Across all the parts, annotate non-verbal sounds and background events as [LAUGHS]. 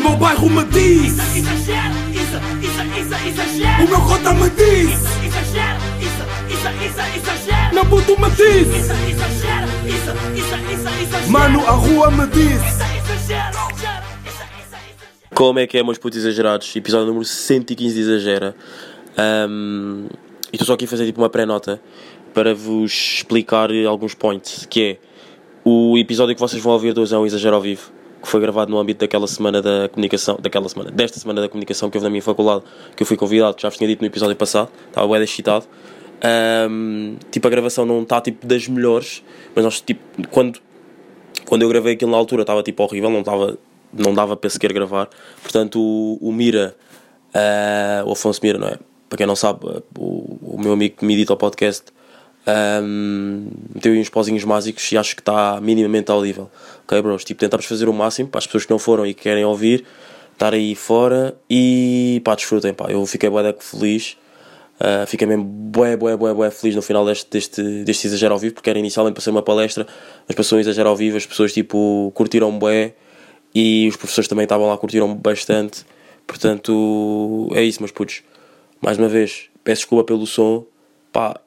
meu bairro me diz Isso, exagero, isso, isso, isso, exagero. O meu cota me diz Isso, exagero, isso, isso, isso, exagero. Meu puto me diz Isso, exagero, isso, isso, isso, exagero. Mano, a rua me diz Isso, exagero. Como é que é, meus putos exagerados? Episódio número 115 de Exagera. Ahm, e estou só aqui a fazer tipo uma pré-nota para vos explicar alguns points. Que é o episódio que vocês vão ouvir de hoje é um exagero ao vivo, que foi gravado no âmbito daquela semana da comunicação, daquela semana, desta semana da comunicação que houve na minha faculdade, que eu fui convidado, que já vos tinha dito no episódio passado, estava bem excitado. Ahm, tipo, a gravação não está tipo das melhores, mas nós tipo, quando quando eu gravei aquilo na altura estava tipo horrível, não, estava, não dava para sequer gravar. Portanto, o, o Mira, ah, o Afonso Mira, não é? Para quem não sabe, o, o meu amigo que me edita o podcast, um, meteu aí uns pozinhos mágicos e acho que está minimamente audível. Ok, bros? Tipo, tentamos fazer o máximo para as pessoas que não foram e que querem ouvir, estar aí fora e pá, desfrutem, pá. Eu fiquei bué feliz. Uh, fiquei mesmo bué, bué, bué, bué feliz no final deste, deste, deste exagero ao vivo, porque era inicialmente para ser uma palestra, mas passou um exagero ao vivo, as pessoas tipo curtiram bué e os professores também estavam lá, curtiram bastante. Portanto, é isso, meus putos. Mais uma vez, peço desculpa pelo som, pá,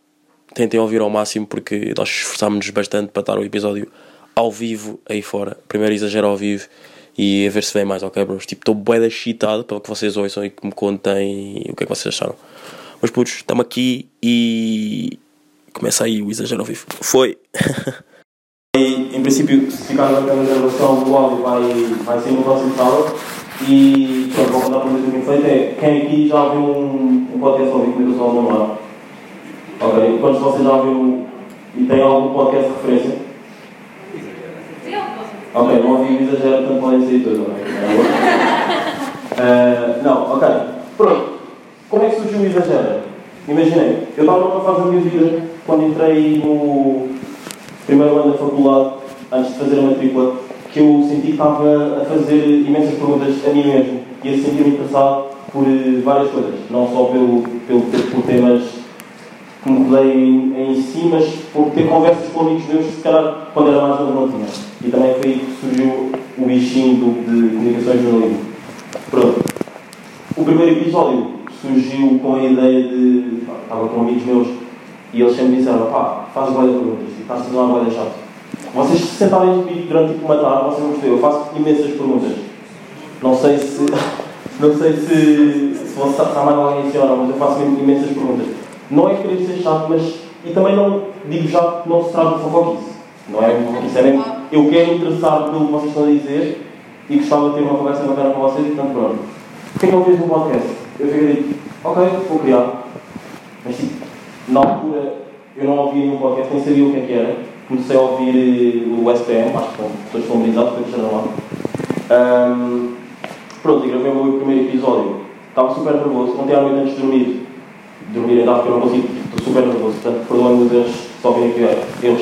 tentem ouvir ao máximo porque nós esforçámos-nos bastante para estar o episódio ao vivo aí fora. Primeiro exagero ao vivo e a ver se vem mais, ok, bros? Tipo, estou bué excitado para que vocês ouçam e que me contem o que é que vocês acharam. Mas putos, estamos aqui e começa aí o exagero ao vivo. Foi! [LAUGHS] em princípio, se ficar naquela gravação do áudio vai, vai ser no próximo sábado. E pronto, vou contar para vocês o que feito é quem aqui já ouviu um, um podcast só ao meu Ok, quantos de vocês já ouviram e têm algum podcast de referência? Ok, não ouvi o exagero, portanto podem sair todos, ok? Uh, não, ok. Pronto. Como é que surgiu o exagero? Imaginei, eu estava numa fase da minha vida, quando entrei no primeiro ano da faculdade, antes de fazer a matrícula, que eu senti que estava a fazer imensas perguntas a mim mesmo e a sentir-me interessado por eh, várias coisas, não só pelo, pelo, por temas que me em, em si, mas por ter conversas com amigos meus que se calhar quando era mais novo não tinha. E também foi aí que surgiu o bichinho do, de comunicações jornalismo. Pronto. O primeiro episódio surgiu com a ideia de. Estava com amigos meus e eles sempre disseram: pá, faz boia de perguntas e está a ser uma boia chato. Vocês se sentarem comigo durante tipo, uma tarde, vocês vão perceber, eu faço imensas perguntas. Não sei se. [LAUGHS] Não sei se, se você está mais alguém assim ou não, mas eu faço imensas perguntas. Não é querer ser chato, mas. E também não digo já que não se trata de fofoquice. Não é fofoquice, é. Eu quero interessar pelo que vocês estão a dizer e gostava de ter uma conversa bacana com vocês, portanto, pronto. Porquê que não fez um podcast? Eu fiquei tipo, ok, vou criar. Mas tipo, na altura eu não ouvia nenhum podcast, nem sabia o que é que era. Comecei a ouvir eh, o SPM, acho que são pessoas familiarizadas, porque estavam lá. Um, pronto, e gravei o meu primeiro episódio. Estava super nervoso, ontem à noite antes de dormir. Dormir ainda porque eu não consigo, estou super nervoso, portanto, perdoem-me erros, só virem aqui erros.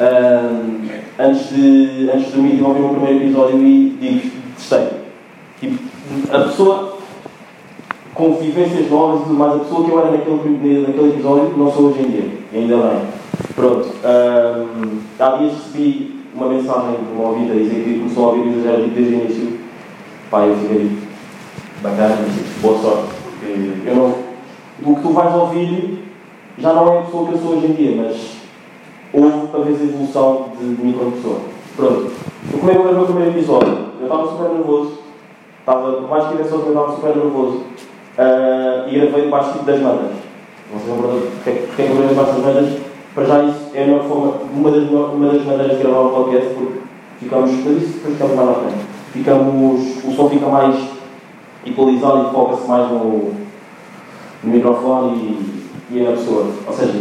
Um, antes, de, antes de dormir, tive a o meu primeiro episódio e digo, testei. Tipo, a pessoa com vivências novas e tudo mais, a pessoa que eu era naquele, naquele episódio não sou hoje em dia. Ainda bem. Pronto. Um, há dias recebi uma mensagem de uma ouvida a dizer que começou a ouvir o exagero desde o início. Pá, eu fiquei bacana, boa sorte. Eu não. O que tu vais ouvir já não é a pessoa que eu sou hoje em dia, mas houve para ver a evolução de, mim como pessoa. Pronto. Eu comecei a ver o meu primeiro episódio. Eu estava super nervoso. Estava, por mais que tivesse eu estava super nervoso. Uh, e gravei debaixo tipo, das mandas. Não sei porque é que eu gravei debaixo das mandas. Para já isso é a melhor forma, uma das, uma das maneiras de gravar um podcast, porque ficamos, mas isso depois ficamos mais à frente. Ficamos, o som fica mais equalizado e foca-se mais no, no microfone e, e na pessoa. Ou seja,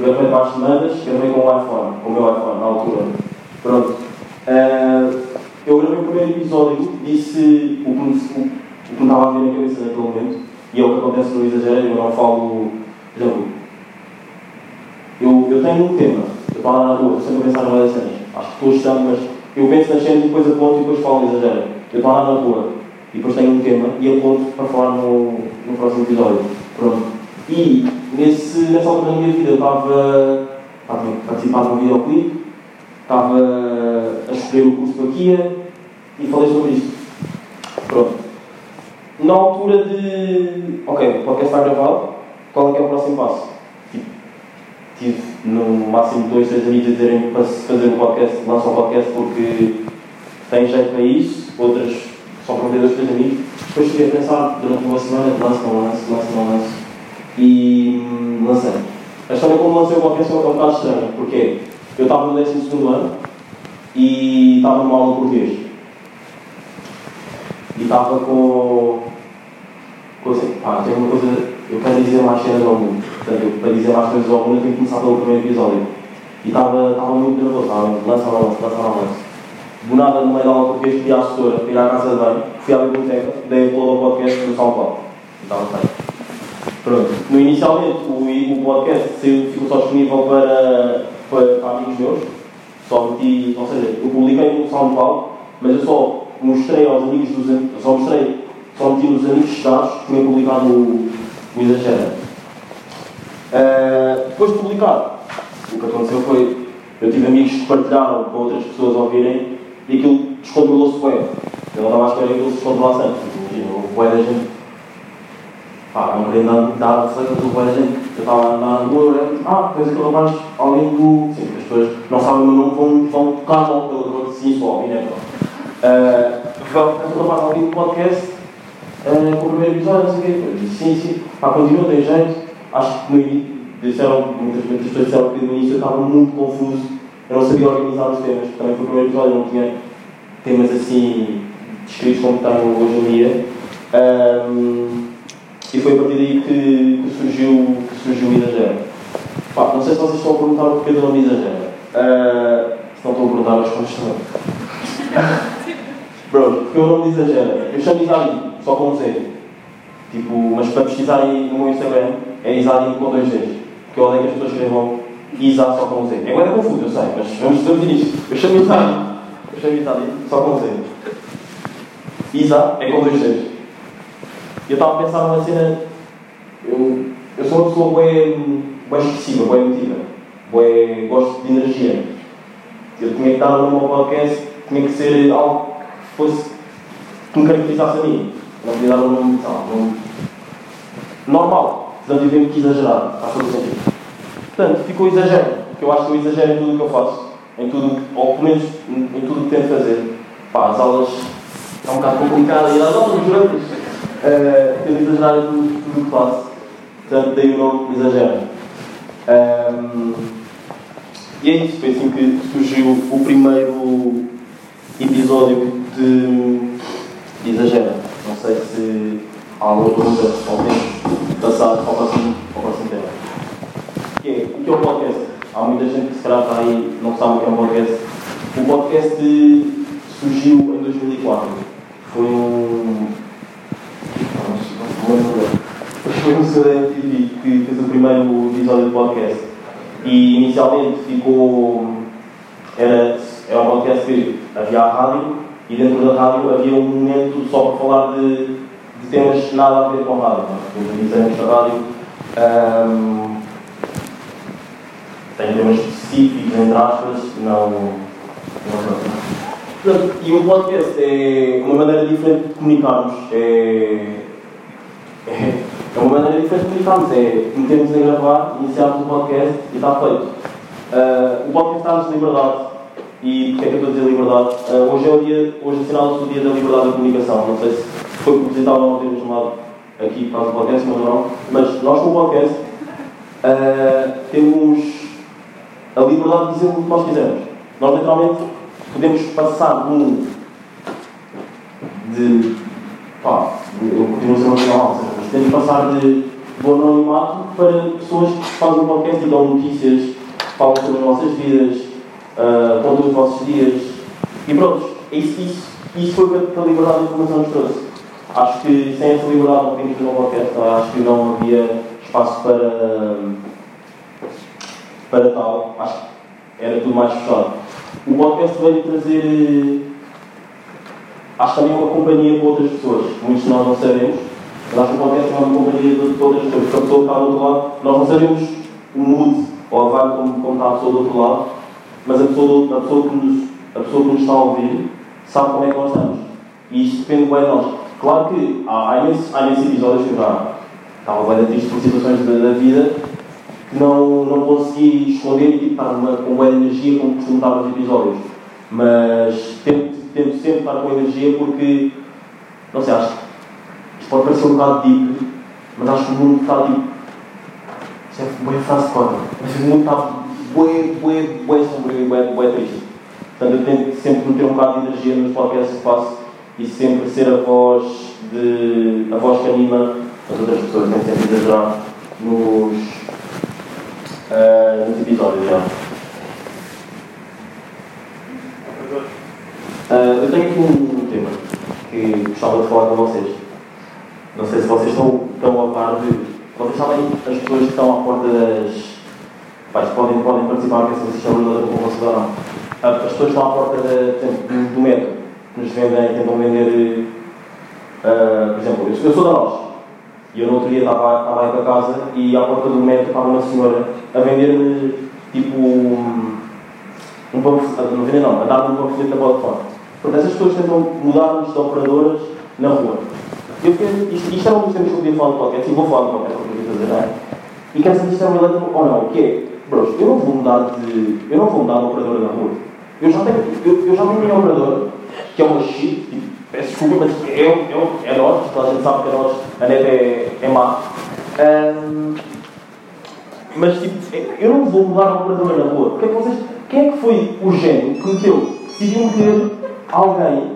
gravei debaixo de mandas, gravei com o iPhone, com o meu iPhone, na altura. Pronto. Uh, eu gravei o primeiro episódio, disse o que, me, o, que me estava a ver na cabeça naquele momento, e é o que acontece no exagero, eu não falo. Já eu, eu tenho um tema, eu falo lá na rua, estou sempre a pensar em cenas. Acho que estou estudando, mas eu penso nas cenas e depois aponto e depois falo no exagero. Eu estou lá na rua e depois tenho um tema e aponto para falar no, no próximo episódio. Pronto. E nesse, nessa altura da minha vida eu estava, a participar de um videoclipe, estava a escolher o curso que eu e falei sobre isto. Pronto. Na altura de. Ok, o podcast está gravado, qual é que é o próximo passo? Tipo, tive no máximo dois, três amigos a dizerem para fazer um podcast, lançar um podcast porque tem jeito para isso, outras só para ver dois, três amigos. Depois cheguei a pensar durante uma semana, lance, não lance, lance, não. E hum, lancei. A história como lancei o podcast é um bocado estranha, porque eu estava no 12 ano e estava numa aula de português. E estava com. com pá, tem uma coisa. Eu quero dizer mais cenas ao mundo. Portanto, para dizer mais coisas ao mundo, eu tenho que começar pelo primeiro episódio. E estava, muito nervoso, estava lança não lança lance. Do nada, no meio da aula de português, pedi à assessora ir à casa de banho, fui à biblioteca, dei upload ao podcast no. E estava feito. Pronto. No, inicialmente, o, o podcast saiu, ficou só disponível para, para, para amigos meus. Só meti, ou seja, eu publiquei no SoundCloud, mas eu só mostrei aos amigos dos só mostrei, só meti nos amigos chegados que tinham publicado o, o Exagera. Ah, depois de publicar, o que aconteceu foi, eu tive amigos que partilharam para outras pessoas ouvirem e aquilo descontrolou-se bem. Eu não estava à espera que aquilo se descontrolasse antes. Imagina, houve bué da gente Pá, não queria dar, dar receita do bué da gente. Eu estava a na rua, eu era, ah, depois aquele rapaz, alguém do. Sim, as pessoas não sabem o meu nome, vão, vão tocar logo pelo nome, sim, só ouvir, né? Uh, aquele rapaz, alguém do podcast, uh, com o primeiro episódio, não sei o quê. Eu disse, sim, sim, pá, continua, tem jeito. Acho que no início, disseram, muitas muitas pessoas disseram que no início eu estava muito confuso, eu não sabia organizar os temas. Também foi o primeiro episódio, eu não tinha temas assim descritos como tenho hoje em dia. Um, e foi a partir daí que, que surgiu, que surgiu o Exagero. Pá, não sei se vocês estão a perguntar o porquê do nome Exagero. Uh, se não estão a perguntar, as respostas [LAUGHS] também. Pronto, porque o nome de Exagero. Eu chamo Isadinho, só com um Z. Tipo, mas para pesquisarem no meu Instagram é Isadinho com dois Zs. Porque eu odeio que as pessoas escrevam Isa só com Z. É agora confuso, eu sei, mas vamos dizer isto. Eu chamo Isadinho. Eu chamo só com Z. Isa é com dois Zs. Eu estava a pensar numa cena. Eu, eu sou uma pessoa bem, bem expressiva, bem emotiva. Bem, gosto de energia. Eu tinha que dar no meu podcast, tinha que ser algo que fosse. que me caracterizasse a mim. Não podia dar um nome normal. Portanto, eu tive que exagerar. Faz todo sentido. Portanto, ficou exagero. Porque eu acho que eu exagero em tudo o que eu faço. Em tudo, ou pelo menos em, tudo o que tento fazer. Pá, as aulas. é um bocado complicado ir às aulas durante Uh, tento exagerar em tudo, tudo o que faço. Portanto, dei o nome exagero. Um, e é isso, foi assim que surgiu o primeiro episódio de, de Exagero. Não sei se há alguma pergunta ou temos passado ao próximo. Que é, o podcast? Há muita gente que se calhar está aí não sabe o que é um podcast. O podcast surgiu em 2004. Foi um foi seu MTV que fez o primeiro episódio do podcast. E inicialmente ficou. Era, era um podcast que havia a rádio e dentro da rádio havia um momento só para falar de, de temas nada a ver com a rádio. Os avisantes da rádio ahm, têm temas específicos, entre aspas, não. não Portanto, e o podcast é uma maneira diferente de comunicarmos. É, é, é uma maneira diferente de comunicarmos. É metermos a gravar, iniciarmos o podcast e está feito. Uh, o podcast está-nos liberdade. E porquê é que eu estou a dizer liberdade? Uh, hoje é o dia, hoje assinala-se o dia da liberdade da comunicação. Não sei se foi propositado ou não termos chamado aqui para o podcast, mas não. Mas nós com o podcast uh, temos a liberdade de dizer o que nós quisermos. Nós literalmente podemos passar de um. de. pá, eu continuo a ser uma final, mas podemos passar de, do anonimato para pessoas que fazem um podcast e dão notícias, falam sobre as vossas vidas, uh, contam os vossos dias. E pronto, isso, isso, isso foi o que a liberdade de informação nos trouxe. Acho que sem essa liberdade não podíamos fazer um podcast, acho que não havia espaço para. Para tal. Acho que era tudo mais fechado. O podcast veio trazer. Acho também uma companhia com outras pessoas. Muitos de nós não sabemos, mas acho que o podcast é uma companhia de outras pessoas. Porque a pessoa que está do outro lado, nós não sabemos o mood ou a vibe como, como está a pessoa do outro lado, mas a pessoa, a pessoa, que, nos, a pessoa que nos está a ouvir sabe como é que nós estamos. E isto depende bem de nós. Claro que há, há, imensos, há imensos episódios que eu já estava bem triste por situações da, da vida não, não consegui esconder e tipo, estar com boa energia como costumo estar nos episódios. Mas tento, tento sempre estar com energia porque, não sei, acho que isto pode parecer um bocado deep, mas acho que o mundo está tipo. Isto é boa frase de cota, mas o mundo está bué, bué, bué sombrio e bué, bué triste. Portanto, eu tento sempre meter um bocado de energia nos podcasts que faço e sempre ser a voz de. a voz que anima as outras pessoas, tento sempre exagerar nos, nos episódios já. Ah, eu tenho aqui um, tema que gostava de falar com vocês. Não sei se vocês estão, estão a par de. Vocês sabem as pessoas que estão à porta das. Pais, podem, podem participar, que se verdadeiro com vocês ou não. Ah, As pessoas estão à porta de, do, metro, que nos vendem, tentam vender. ah, por exemplo, eu sou da Nós. E eu no outro dia estava, estava aí para casa e à porta do metro estava uma senhora a vender-me tipo um, um panfleto, não vender não, a dar-me um panfleto da Vodafone. Portanto, essas pessoas tentam mudar-nos de operadoras na rua. Eu quero, isto, isto era um dos temas que eu podia falar no podcast, e vou falar no podcast, porque eu fazer, não é? E quero saber se isto é relatable ou não, que é, bros, eu não vou mudar de, eu não vou mudar de operadora na rua. Eu já tenho, eu, eu já tenho a minha operadora, que é uma shit, tipo, peço desculpa, mas é, é, é nós, toda a gente sabe que é nós, a net é, é má. Ahm, mas tipo, eu não vou mudar a operadora na rua. Porque é vocês, quem é que foi o gênio que meteu, decidiu meter alguém,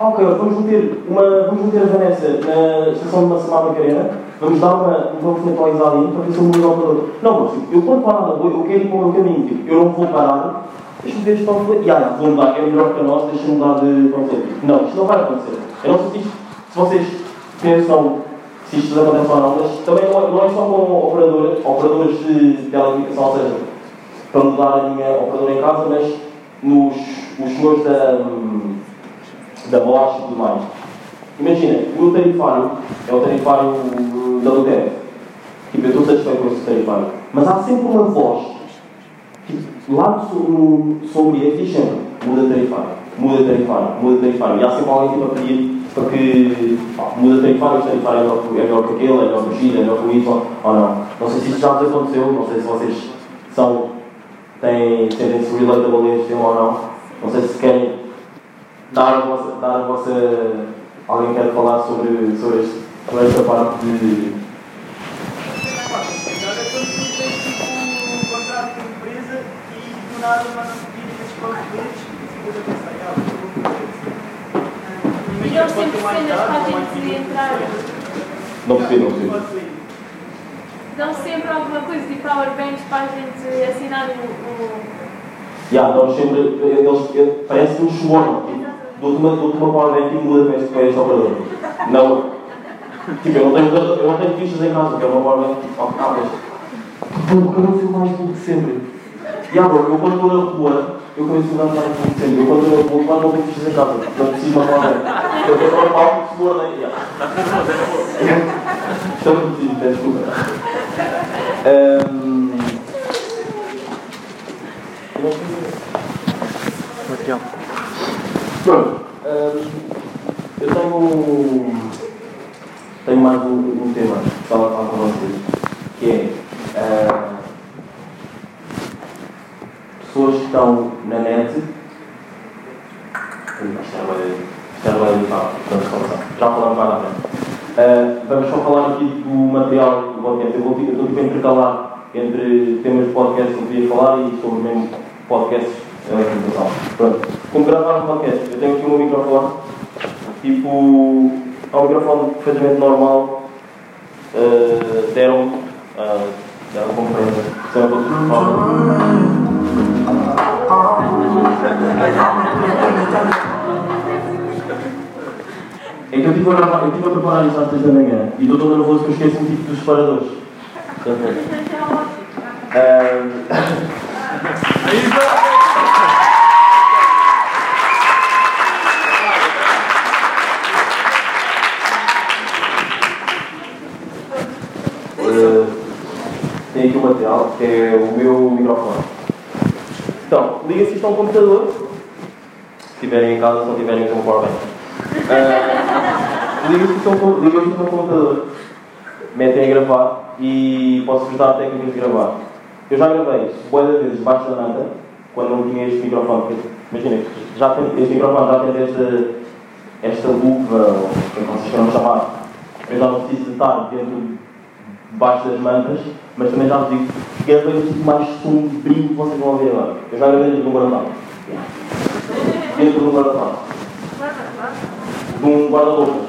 ok, vamos meter, uma, vamos meter a Vanessa na estação de Massamá Macarena, vamos dar uma, um panfleto ao Isalim para ver se eu mudo a operadora. Não, mas tipo, eu quando parar na rua, eu quero ir para o meu caminho, tipo, eu não vou parar, deixa-me ver este panfleto, e ah, vou mudar, é melhor que a nossa, deixa-me mudar de panfleto. Não, isto não vai acontecer. Eu não sei se, isto, se vocês pensam se isto acontece ou não, mas também não é, não é só com operadoras, operadoras de telecomunicação, ou seja, para mudar a minha operadora em casa, mas nos os senhores da, da Bosch e tudo mais. Imagina, o meu tarifário é o tarifário da UTF. Tipo, eu estou satisfeito com esse tarifário. Mas há sempre uma voz, tipo, lá no, no Sommelier diz sempre, muda tarifário, muda tarifário, muda tarifário. E há sempre alguém tipo, a pedir para que pá, muda tarifário, este tarifário é melhor, é melhor que aquele, é melhor que o X, é melhor que o Y, ou não. Não sei se isto já vos aconteceu, não sei se vocês são, têm, sentem-se relatable a este ou não. Não sei se querem dar a vossa. Dar a vossa alguém quer falar sobre, sobre, este, sobre esta parte de. E eles sempre cenas para a gente entrar. Não percebi, não ser. Dão sempre alguma coisa de powerbanks para a gente assinar o. o... Já, nós sempre. Eles, parece que subornam. Tipo, dou-te uma, dou uma powerbank e muda para este, para este operador. Não. Tipo, eu não tenho, eu não tenho fichas em casa, eu quero uma powerbank. Oh, ah, mas. Pô, eu não fui mais burro de sempre. E agora, eu quando estou na rua, eu conheço o mais burro de sempre. Eu quando estou na rua, não tenho fichas em casa. Não preciso uma powerbank. Eu estou para o palco de subornei. Estou muito peço desculpa. Eu não sei Pronto. hum, eu tenho. Tenho mais um, um tema que estava a falar com vocês. Que é. ah, pessoas que estão na net. Isto era bem. Começar. Já falamos mais à frente. Ah, vamos só falar aqui do material do podcast. Eu vou estou tipo intercalar entre temas de podcast que eu queria falar e sobre mesmo podcasts em apresentação. Pronto. Como gravar um podcast, eu tenho aqui um microfone, tipo, é um microfone perfeitamente normal, ah, deram, uh, deram conferência, sempre outro microfone. É que eu estive a, eu estive a preparar isso às 3 da manhã e estou todo nervoso que eu esqueço-me tipo dos separadores. Uh, tem aqui o material, que é o meu microfone. Então, liga-se isto a um computador. Se estiverem em casa, se não tiverem powerbank. Uh, liga-se o seu- liga-se o seu computador, metem a gravar e posso-vos dar a técnica de gravar. Eu já gravei boa de vezes debaixo da nanta, quando não tinha este microfone, imagina, já tem, este microfone já tem esta, esta luva, ou como vocês queiram chamar, eu já não preciso estar dentro debaixo das mantas, mas também já vos digo que gravei o tipo mais sombrio que vocês vão ouvir agora. Eu já gravei dentro de um guarda-fato. Dentro de um guarda-fato. De um guarda-roupas.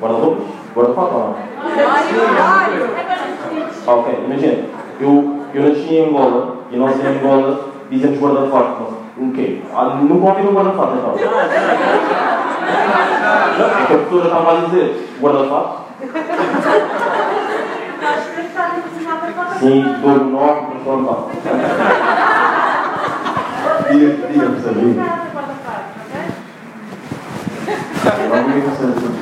Guarda-roupas? Guarda-fato ou não? Ah, ok, imagina, eu, eu nasci em Angola e nós em Angola dizemos guarda-fato. O quê? Ah, nunca ouviram um guarda-fato então? É que a pessoa estava a dizer guarda-fato. Sim, dou o nome, mas guarda-fato. Diga, diga, professor, diga. Não diga, professor.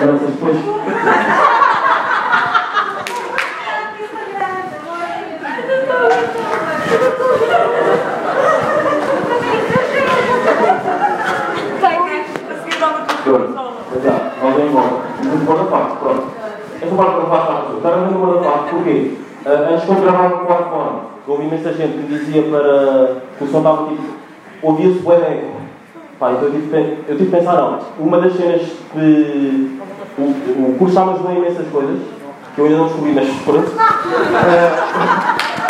Agora vocês depois. Exato, alguém embora. Um guarda-fato, pronto. Essa parte do guarda-fato está a Estava vendo o guarda-fato, porquê? Ah, antes de eu gravar com o iPhone, houve imensa gente que dizia para. que o som estava tipo. ouvia-se bem eco. Pá, então eu tive, eu tive que pensar, não. Uma das cenas que. o, o curso já me ajudou imensas coisas, que eu ainda não descobri, mas pronto. Ah,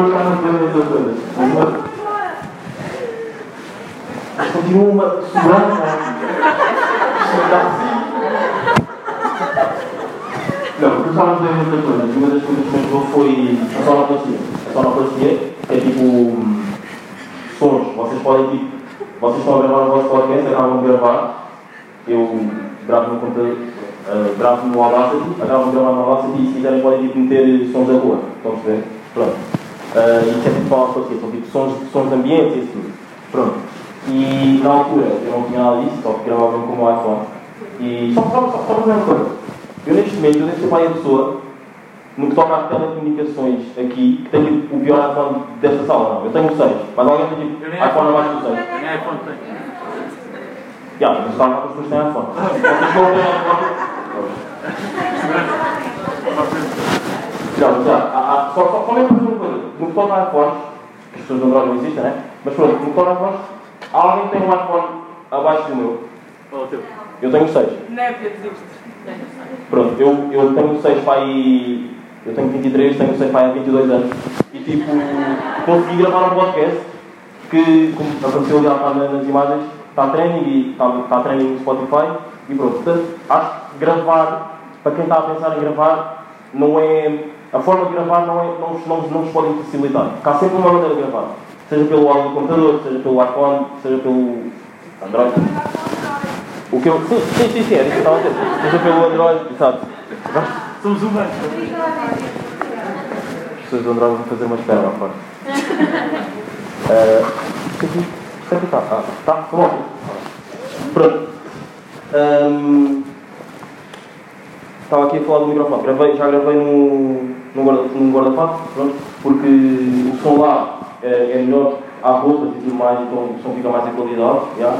o curso já me ajudou em imensas coisas. Mas continua uma segurança. Não, porque estava a dizer muitas coisas. Uma das coisas que me ajudou foi a sonoplastia. A sonoplastia é tipo hum, sons. Vocês podem tipo. Vocês estão a gravar o vosso podcast, acabam de gravar. Eu gravo no computador, eh, gravo no Audacity, acabam de gravar no Audacity e se quiserem podem tipo, meter sons da rua. Estão a perceber? Pronto. Uh, isso é tipo sonoplastia, são tipo sons, sons de ambiente e tudo. Pronto. E na altura eu não tinha nada disso, só que gravava com o meu iPhone. E só, só, só, só para dizer uma coisa. Eu neste momento, eu devo ser pai a pessoa, no que toca às telecomunicações aqui, que tem o pior iPhone desta sala, não. Eu tenho o 6, mas alguém tem tipo Eu iPhone abaixo do 6. Nem iPhone tem. Já, mas está as pessoas têm iPhone. [LAUGHS] Vocês vão ter iPhone. Já, já. Só mesmo para dizer uma coisa. No a iPhones, que as pessoas de Android não existem, né? Mas pronto, no a iPhones, há alguém tem um iPhone abaixo do meu. Qual é o teu? Eu tenho o 6. Népia, desiste. Pronto, eu, eu tenho o 6 pai. Eu tenho 23, tenho o 6 pai há 22 anos. E tipo, consegui gravar um podcast que, como apareceu ali bocado nas imagens, está training e está, está training no Spotify. E pronto, portanto, acho que gravar, para quem está a pensar em gravar, não é. A forma de gravar não, é, não, não, não vos podem facilitar. Há sempre uma maneira de gravar. Seja pelo áudio do computador, seja pelo iPhone, seja pelo Android. O que eu. Sim, sim, sim, sim, era isso que eu estava a dizer. Seja pelo Android, exato. Somos humanos. As pessoas do Android vão fazer uma espera lá fora. Uh, sempre está. Ah, está, tá bom. Pronto. Ahm, estava aqui a falar do microfone. Gravei, já gravei no, num guarda-fato, pronto, porque o som lá é, é melhor, há roupas e tudo mais, então o som fica mais em qualidade. já.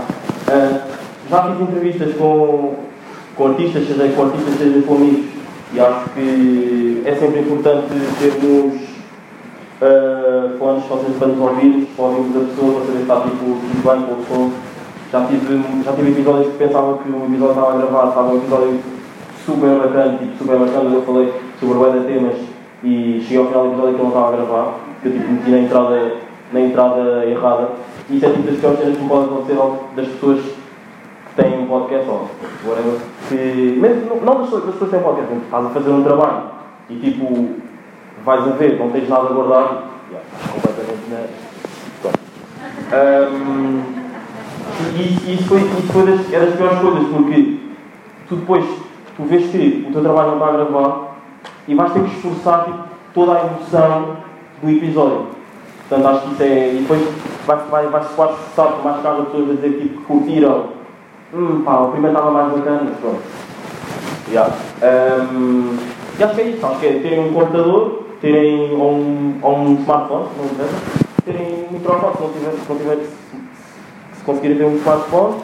Ah, já fiz entrevistas com, com artistas, seja com artistas, seja com amigos, e acho que é sempre importante termos uh, fones para vocês para nos ouvir, para ouvirmos a pessoa, para saber se está tipo, tudo bem com o som. Já tive, já tive episódios que pensava que o episódio estava a gravar, estava um episódio super bacana, tipo, super bacana, eu falei sobre o temas e cheguei ao final do episódio que eu não estava a gravar, que eu tipo, meti na entrada, na entrada errada. E isso é tipo das piores cenas que me pode acontecer das pessoas que têm um podcast ou whatever, que, mesmo, não- das, pessoas- que têm um podcast, estás a fazer um trabalho e tipo, vais a ver, não tens nada guardado, yeah, completamente na. E e isso, foi, isso foi das, é das piores coisas, porque tu depois tu vês que o teu trabalho não está a gravar e vais ter que esforçar tipo, toda a emoção do episódio. Portanto, acho que isso é. E depois vai-se vai, vai por mais tarde as pessoas a dizer tipo, que curtiram. Hum, pá, o primeiro estava mais bacana, mas pronto. Yeah. Um, e acho que é isso. Acho que é terem um computador, terem um, um smartphone, não interessa, terem um microfone, se não tiver, se, não tiver, se, se conseguirem ter um smartphone,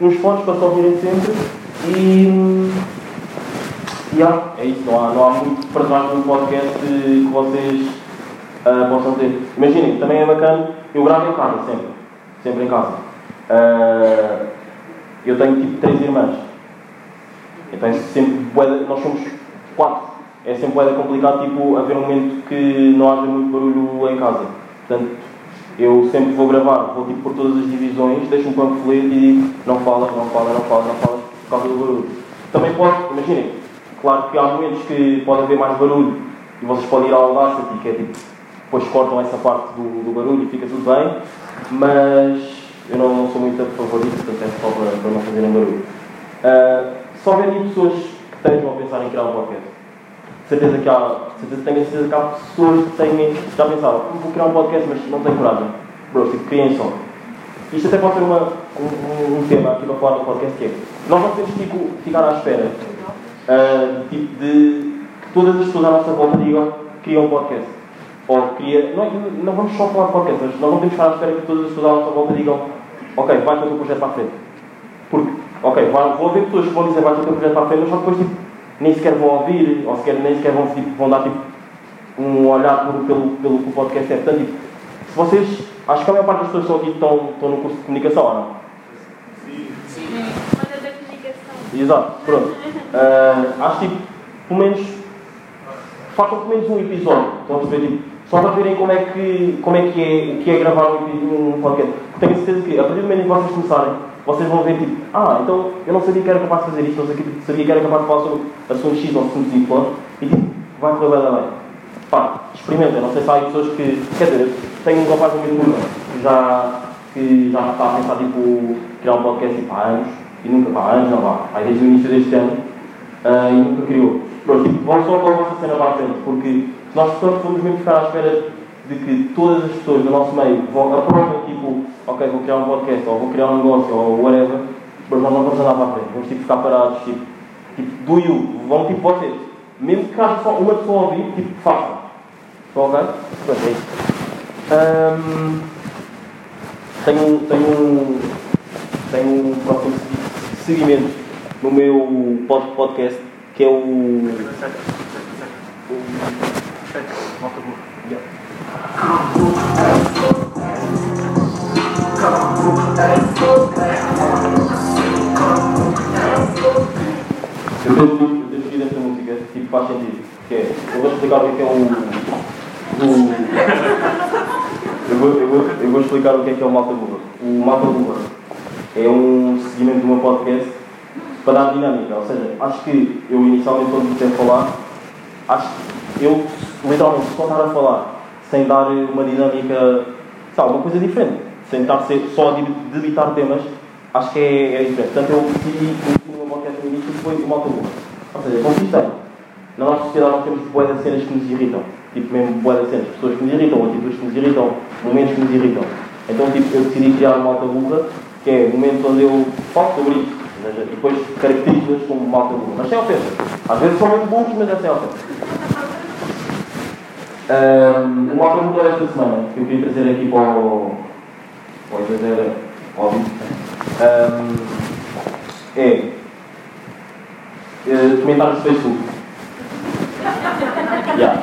uns fones para se ouvirem sempre e. É isso, não há, não há muito para trás um podcast que vocês ah, possam ter. Imaginem, também é bacana, eu gravo em casa sempre, sempre em casa. Ah, eu tenho tipo três irmãs. Então é sempre nós somos quatro. É sempre bué da complicado tipo, haver um momento que não haja muito barulho em casa. Portanto, eu sempre vou gravar, vou tipo por todas as divisões, deixo um panfleto e digo não fala, não fala, não fala, não fala, por causa do barulho. Também pode, imaginem, claro que há momentos que pode haver mais barulho e vocês podem ir ao Audacity, que é tipo, depois cortam essa parte do, do barulho e fica tudo bem, mas eu não, não sou muito a favor disso, portanto é só para, para não fazerem barulho. Ah, se houverem pessoas que estejam a pensar em criar um podcast, certeza que há, certeza, tenho certeza que há pessoas que têm, já pensaram, vou criar um podcast, mas não tenho coragem. Bro, tipo, criem só. Isto até pode ser uma, um, um- um tema aqui para falar no podcast que é, nós não podemos tipo, ficar à espera tipo, de que todas as pessoas à nossa volta digam que criam um podcast. Ou cria, não, não vamos só falar de podcast, mas não temos que ficar à espera que todas as pessoas à nossa volta digam ok, vai com o teu projeto para a frente. Porque, ok, vou haver pessoas que vão dizer vai com o teu projeto para a frente, mas só depois tipo, nem sequer vão ouvir, ou sequer, nem sequer vão, tipo, vão dar tipo, um olhar por- pelo, pelo que o podcast é. Portanto, tipo, se vocês, acho que a maior parte das pessoas que estão aqui estão, estão no curso de comunicação, ou não? Mas é da comunicação. Exato, pronto. Ah, acho tipo, pelo menos, façam pelo menos um episódio. Estão a perceber? Tipo, só para verem como é que, como é, que é, que é gravar um, um podcast. Tenho certeza que, a partir do momento em que vocês começarem, vocês vão ver, tipo, ah, então eu não sabia que era capaz de fazer isto, não que- sabia que era capaz de falar sobre assunto X ou assunto Y, e tipo, vai correr bem, bem. Pá, experimentem. Não sei se há pessoas que, quer dizer, tenho um rapaz no turno que já, que já está a pensar, tipo, criar um podcast, tipo, há anos, e nunca, pá, anos não vá, aí desde o início deste ano, ah, e nunca criou. Pronto, vão só com a vossa cena para frente, porque nós portanto, formos mesmo ficar à espera de que todas as pessoas do nosso meio vão aprovem, tipo, ok, vou criar um podcast, ou vou criar um negócio, ou whatever, mas nós não vamos andar para a frente, vamos tipo, ficar parados, tipo, tipo, do you, vão tipo vocês, mesmo que haja só uma pessoa a ouvir, tipo, façam. Estão ok? Pronto, é isso. Ahm, tenho, tenho, um- tenho um próximo segui- seguimento no meu pod- podcast, que é o. Eu tenho, eu tenho escolhido esta música, tipo, faz sentido. Que é, eu vou explicar o que é é o. o eu, vou, eu, vou, eu vou explicar o que é que é o Malta Burra. O Malta Burra é um seguimento do meu podcast para dar dinâmica. Ou seja, acho que eu inicialmente, quando comecei a falar, acho que eu, literalmente, só estar a falar sem dar uma dinâmica, sabe, uma coisa diferente, sem estar só a de- debitar temas, acho que é, é diferente. Portanto, eu decidi no meu podcast no início foi Malta Burra. Ou seja, consistente. Na nossa sociedade nós temos bué de cenas que nos irritam. Tipo, mesmo bué de cenas. Pessoas que nos irritam, atitudes que nos irritam, momentos que nos irritam. Então, tipo, eu decidi criar uma malta burra, que é o momento onde eu falo sobre isso. E depois caracterizo-as como malta burra. Mas sem ofensa. Às vezes são muito burros, mas é sem ofensa. Um, o malta burra desta semana, que eu queria trazer aqui para o... Para o exagero, óbvio. Um, é... eh, comentários do Facebook. [LAUGHS] Yeah.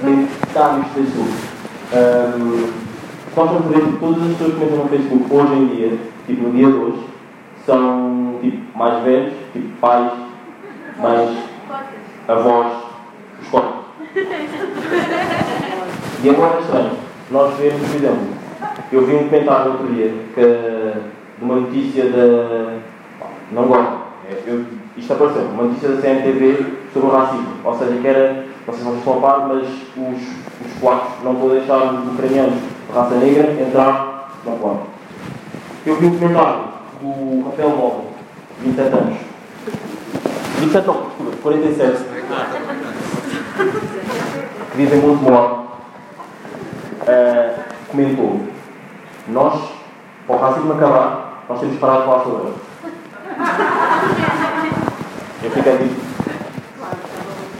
Comentários Facebook. Um, vamos ver que todas as pessoas que comentam no Facebook hoje em dia, tipo no dia de hoje, são tipo mais velhos, tipo pais, mães, avós, os corpos. [LAUGHS] E agora é estranho. Nós vemos, por exemplo, eu vi um comentário outro dia que, de uma notícia da. Não gosto. É, eu- isto apareceu, uma notícia da CMTV sobre o racismo. Ou seja, que era, vocês não estão a par, mas os, os polacos não vão deixar os ucranianos raça negra entrar na Polónia. Eu vi um comentário do Rafael Nova, 27 anos. 27 não, desculpa, 47. Que vive em Montemor. Uh, comentou: Nós, para o racismo acabar, nós temos que parar de falar sobre ele. Eu Fiquei tipo.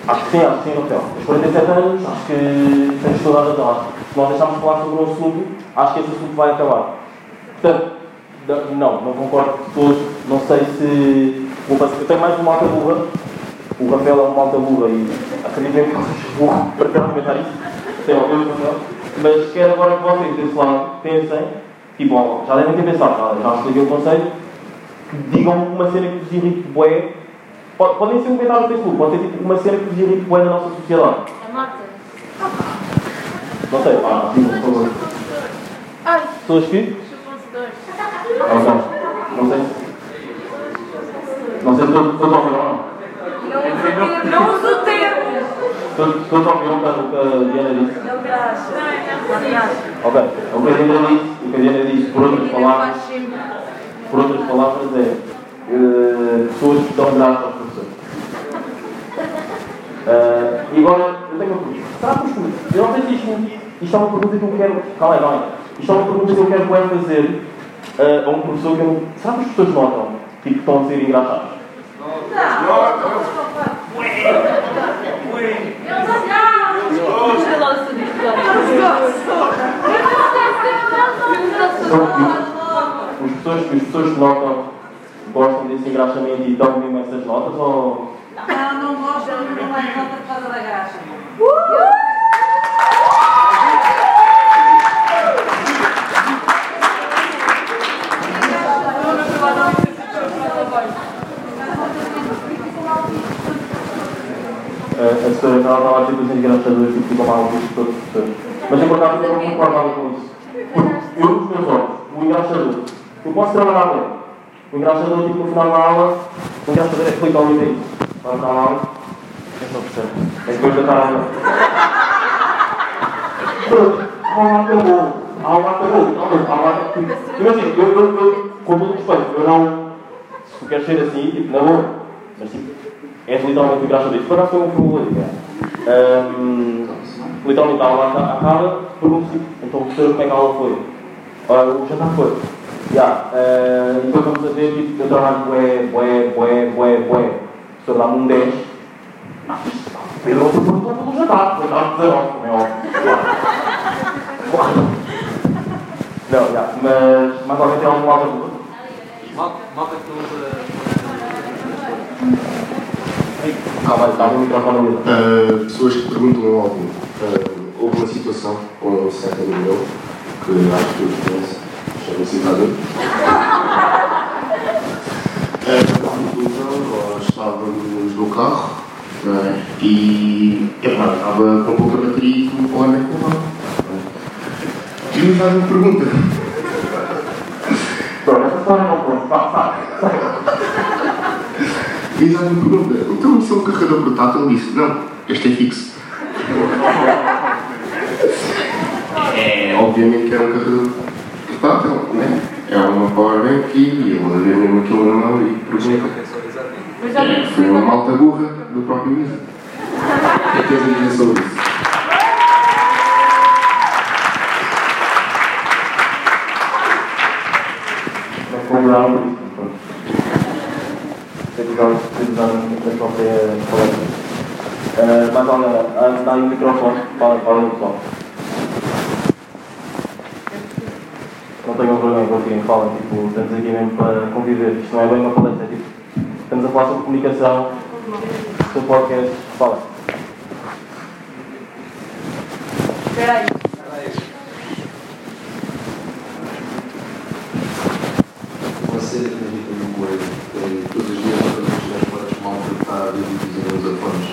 Acho que sim, acho que sim, Rafael. Os 47 anos, acho que temos toda a razão. Se nós deixarmos de falar sobre um assunto, acho que esse assunto vai acabar. Portanto, não, não concordo todos. Não sei se. Eu tenho mais uma alta burra. O Rafael é uma alta burra e acreditem que sou burro [LAUGHS] para comentar isso. Algum Rafael. Mas quero agora que vocês desse lado pensem. Tipo, ó, já devem ter pensado, já, já expliquei o. Que digam uma cena que vos irrite. Pode- Podem ser um comentário no Facebook, pode ser tipo uma cena que vos irrite bué na nossa sociedade. A Marta. Não sei, pá, digam, por favor. Ai, Pessoas que. chupam-se Ok. Não sei. Não sei se estou estou a ouvir ou não. Não uso o termo. Estou a ouvir o que a- o que a Diana disse. Não graça. Não, não graça. Ok. O que a Diana disse, o que a Diana disse, por outras palavras, por outras palavras, é eh, pessoas que dão graça aos professores. Eh, e agora, eu tenho uma pergunta. Será que os professores, eu não sei se isto, isto é uma pergunta que eu quero, calma aí, calma aí. Isto é uma pergunta que eu quero bem fazer eh, a um professor que eu, será que os professores notam, tipo, que estão a ser engraçados? Os pessoas, os pessoas que notam gostam desse engraxamento e dão mesmo essas notas ou. Não, não gosto, não vai volta por causa da graxa. A, a senhora que ela estava a dizer que os engraxadores tipo, ficam mal vistos todos os professores. Mas eu por eu não concordava com isso. Porque eu, nos meus olhos, o engraxador, eu posso trabalhar bem. O engraxador, tipo, no final da aula, o engraxador é que clica ao isso. Vai final da aula, é só percebe. É depois da tarde. Pronto, a aula acabou. A aula acabou, literalmente. A aula. Imagina, eu, eu, eu, com todo respeito, eu não. Se tu queres ser assim, tipo, na boa. Mas tipo, és literalmente o graça disso. Por acaso foi um problema. Um, literalmente a aula aca- acaba, pergunto tipo, então professor, como é que a aula foi? Ora, o jantar foi. Já, eh, e depois vamos a ver, tipo, eu trabalho bué, bué, bué, bué, bué. O professor dá-me um 10. Ah, Pedro, outro perguntou pelo jantar. Foi dar 19, como é óbvio. [LAUGHS] Não, já, mas mais alguém tem alguma outra pergunta? Malta que não usa. Calma, está o microfone. Uh, pessoas que perguntam ao aluno. Uh, houve uma situação com um certo amigo meu, que acho que eu conheço, chama-se Citador. Uh, estávamos no carro não é? e epá, estava com pouca bateria e fui para o ano que levava. E me faz uma pergunta. Pronto, essa história não. E já me pergunta, então se é um carregador portátil? Ele disse, não, este é fixo. É, obviamente que era um carregador portátil, né? É uma powerbank e ele havia mesmo aquilo na mão e projeto. Foi uma malta burra do próprio Isa. O que é que tens a dizer sobre isso? Não cobraram Tem que usar, tem que usar a própria palestra. Uh, mas olha, ah, dá aí o microfone. Fala, fala pessoal. Não tenham vergonha, confiem, falem. Tipo, estamos aqui mesmo para conviver. Isto não é bem uma palestra, é tipo. Estamos a falar sobre comunicação, sobre podcast. Fala. Espera aí. Você acredita numa coisa? que Todos os dias quando chegar para as malta está a dividir os afones.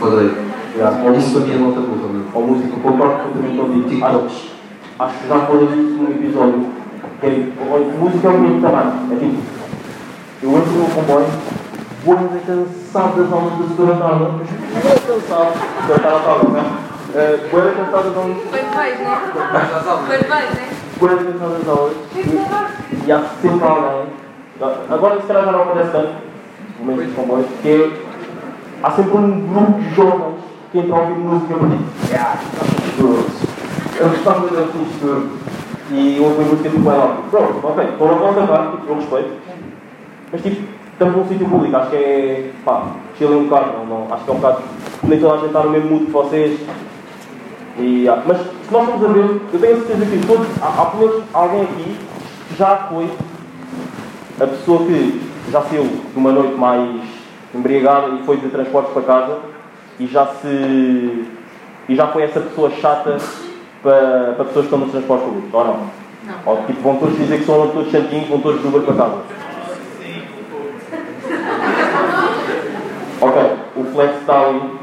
Todos os dias. Já, Isso para mim é malta burra, meu. Ou música, concordo completamente contigo. Acho, acho que já falei disso num episódio. Que é, música é o mesmo tamanho. É tipo, eu entro no comboio, vou ainda cansado das aulas da segunda tarde. Vou cansado. Segunda tarde estava, não é? Vou ainda cansado das aulas. Quando vais, né? Quando vais, né? Vou ainda cansado das aulas. E, e há sempre alguém. Agora, se calhar já não acontece tanto, no meio dos comboios, que é, há sempre um grupo de jovens que entram a ouvir música mim. Yeah, eu gostava de ouvir isto. E ouvem música tipo ela. Pronto, ok, estou na vossa parte, tipo, eu respeito. Mas tipo, estamos num sítio público, acho que é. pá, chilem um bocado, não, não, acho que é um bocado. Nem toda a gente está no mesmo mood que vocês. E, ah, mas se nós formos a ver, eu tenho a certeza que todos, há, há pelo menos alguém aqui que já foi a pessoa que já saiu de uma noite mais embriagada e foi de transportes para casa e já se. e já foi essa pessoa chata para, para pessoas que estão nos transportes públicos, ou não? Não. Ou tipo, vão todos dizer que são todos santinhos, vão todos de Uber para casa. Ok, o flex está ali.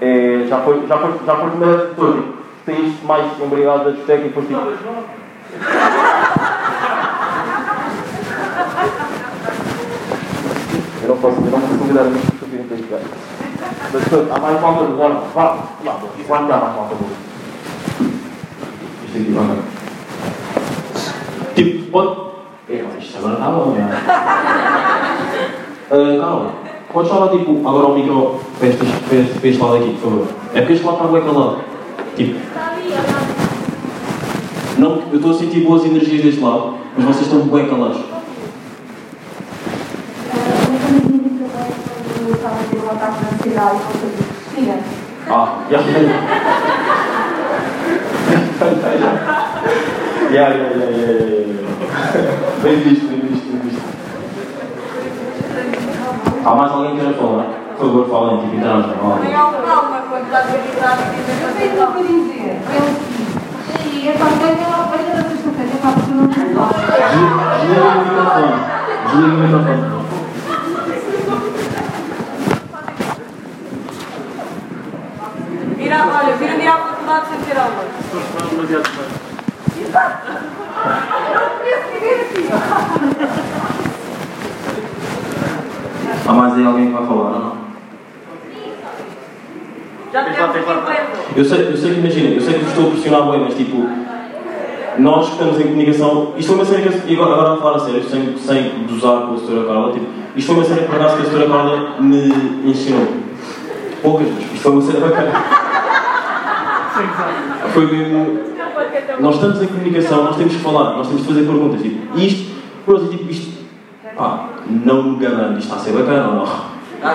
É, já foi, já foi, já foi a primeira vez de. Saíste mais embriagado da discoteca e depois tipo. Eu não posso, eu não posso convidar a mim para virem para este gajo. Mas pronto, há mais malta do Warner. Vá, vá, quando há mais malta do Isto aqui, vamos ver. Tipo, pode. É, mas isto agora está bom, não é? Uh, Carol, podes falar tipo, agora ao micro para este, lado aqui, por favor. É porque este lado está bem calado. Tipo, não, eu estou a sentir boas energias deste lado, mas vocês estão bem calados. Ah, já sei. Já, já, já, já. Bem visto, bem visto, bem visto. Há mais alguém que queira falar? Por favor, falem, tipo, interajam. Ó. Tenham calma quando estás a gritar e dizes Eu tenho uma coisa a dizer. E é para venha lá, venha na sexta-feira, é para porque eu não tenho lá. Desliga o microfone. Desliga o microfone. Vira, olha, vira ir à faculdade sem ter aulas. Há mais aí alguém que vai falar, ou não? Já temos 50. Eu sei, eu sei que imagina, eu sei que vos estou a pressionar bem, mas tipo, nós que estamos em comunicação, isto foi uma cena que eu, e agora, agora a falar a sério, sem, sem dosar com a senhora Carla, tipo, isto foi uma cena que por acaso que a senhora Carla me ensinou. Poucas vezes, isto foi uma cena bacana. Foi mesmo. Nós estamos em comunicação, nós temos que falar, nós temos que fazer perguntas, tipo, e isto, por exemplo, tipo, isto, pá, não me garanto, isto está a ser bacana ou não? Já, [LAUGHS]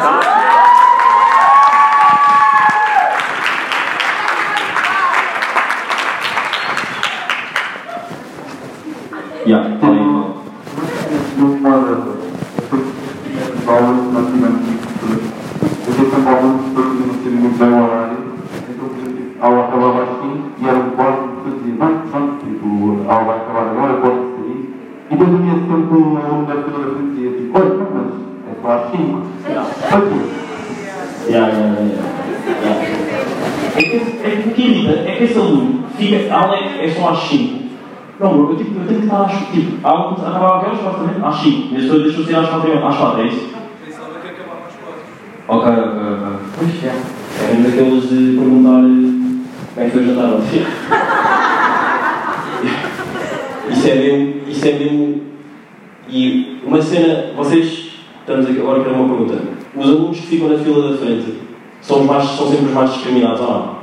yeah, fala aí, fala. Numa aulas que nós tivemos eu sei sempre alguns pessoas que não serem muito bem o horário, então E depois havia sempre um aluno da frente que dizia tipo, olha, não, mas é só às 5. Aqui. Já, já, já, já. É que, esse- é que o que irrita é que esse aluno fica, a aula é, é só às 5. Não, eu, tipo, eu tenho que estar às. Tipo, a aula acabava a que horas, supostamente? Às 5. E as pessoas deixam-se ir às 4 às 4, é isso? Ok, ok, ok. Pois é. É um daqueles de perguntar eh, como é que foi o jantar ontem. [LAUGHS] Isso é mesmo. Isso é. E uma cena. Vocês. Estamos aqui agora para uma pergunta. Os alunos que ficam na fila da frente são, os mais, são sempre os mais discriminados ou não?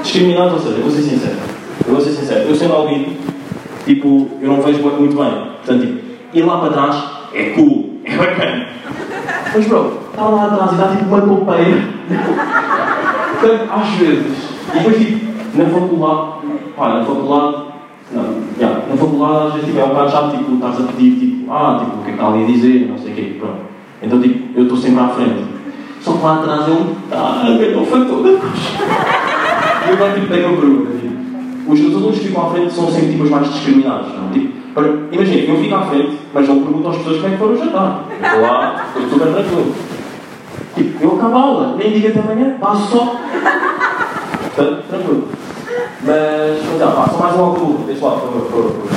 Discriminados, ou seja, eu vou ser sincero. Eu vou ser sincero. Eu sendo albino, tipo, eu não vejo muito bem. Portanto, tipo, ir lá para trás é cool, é bacana. Mas, bro, está lá atrás e dá tipo uma topeira. Portanto, às vezes. E depois, tipo, na faculdade, pá, na faculdade, não, já, na faculdade às vezes tipo, é um bocado chato, tipo, estás a pedir, tipo, ah, tipo, o que é que está ali a dizer, não sei o quê, pronto. Então, tipo, eu estou sempre à frente. Só que lá atrás ele está a ver o fator da E eu agora, tipo, tenho uma pergunta, tipo, os, os alunos que ficam à frente são sempre, tipo, os mais discriminados, não? Tipo, imagina, eu fico à frente, mas não pergunto às pessoas como é que foram jantar. Eu estou lá, estou super tranquilo. Tipo, eu acabo a aula, nem digo até amanhã, passo só. Portanto, tranquilo. Mas, já, pá, só mais um algo deste lado, por favor.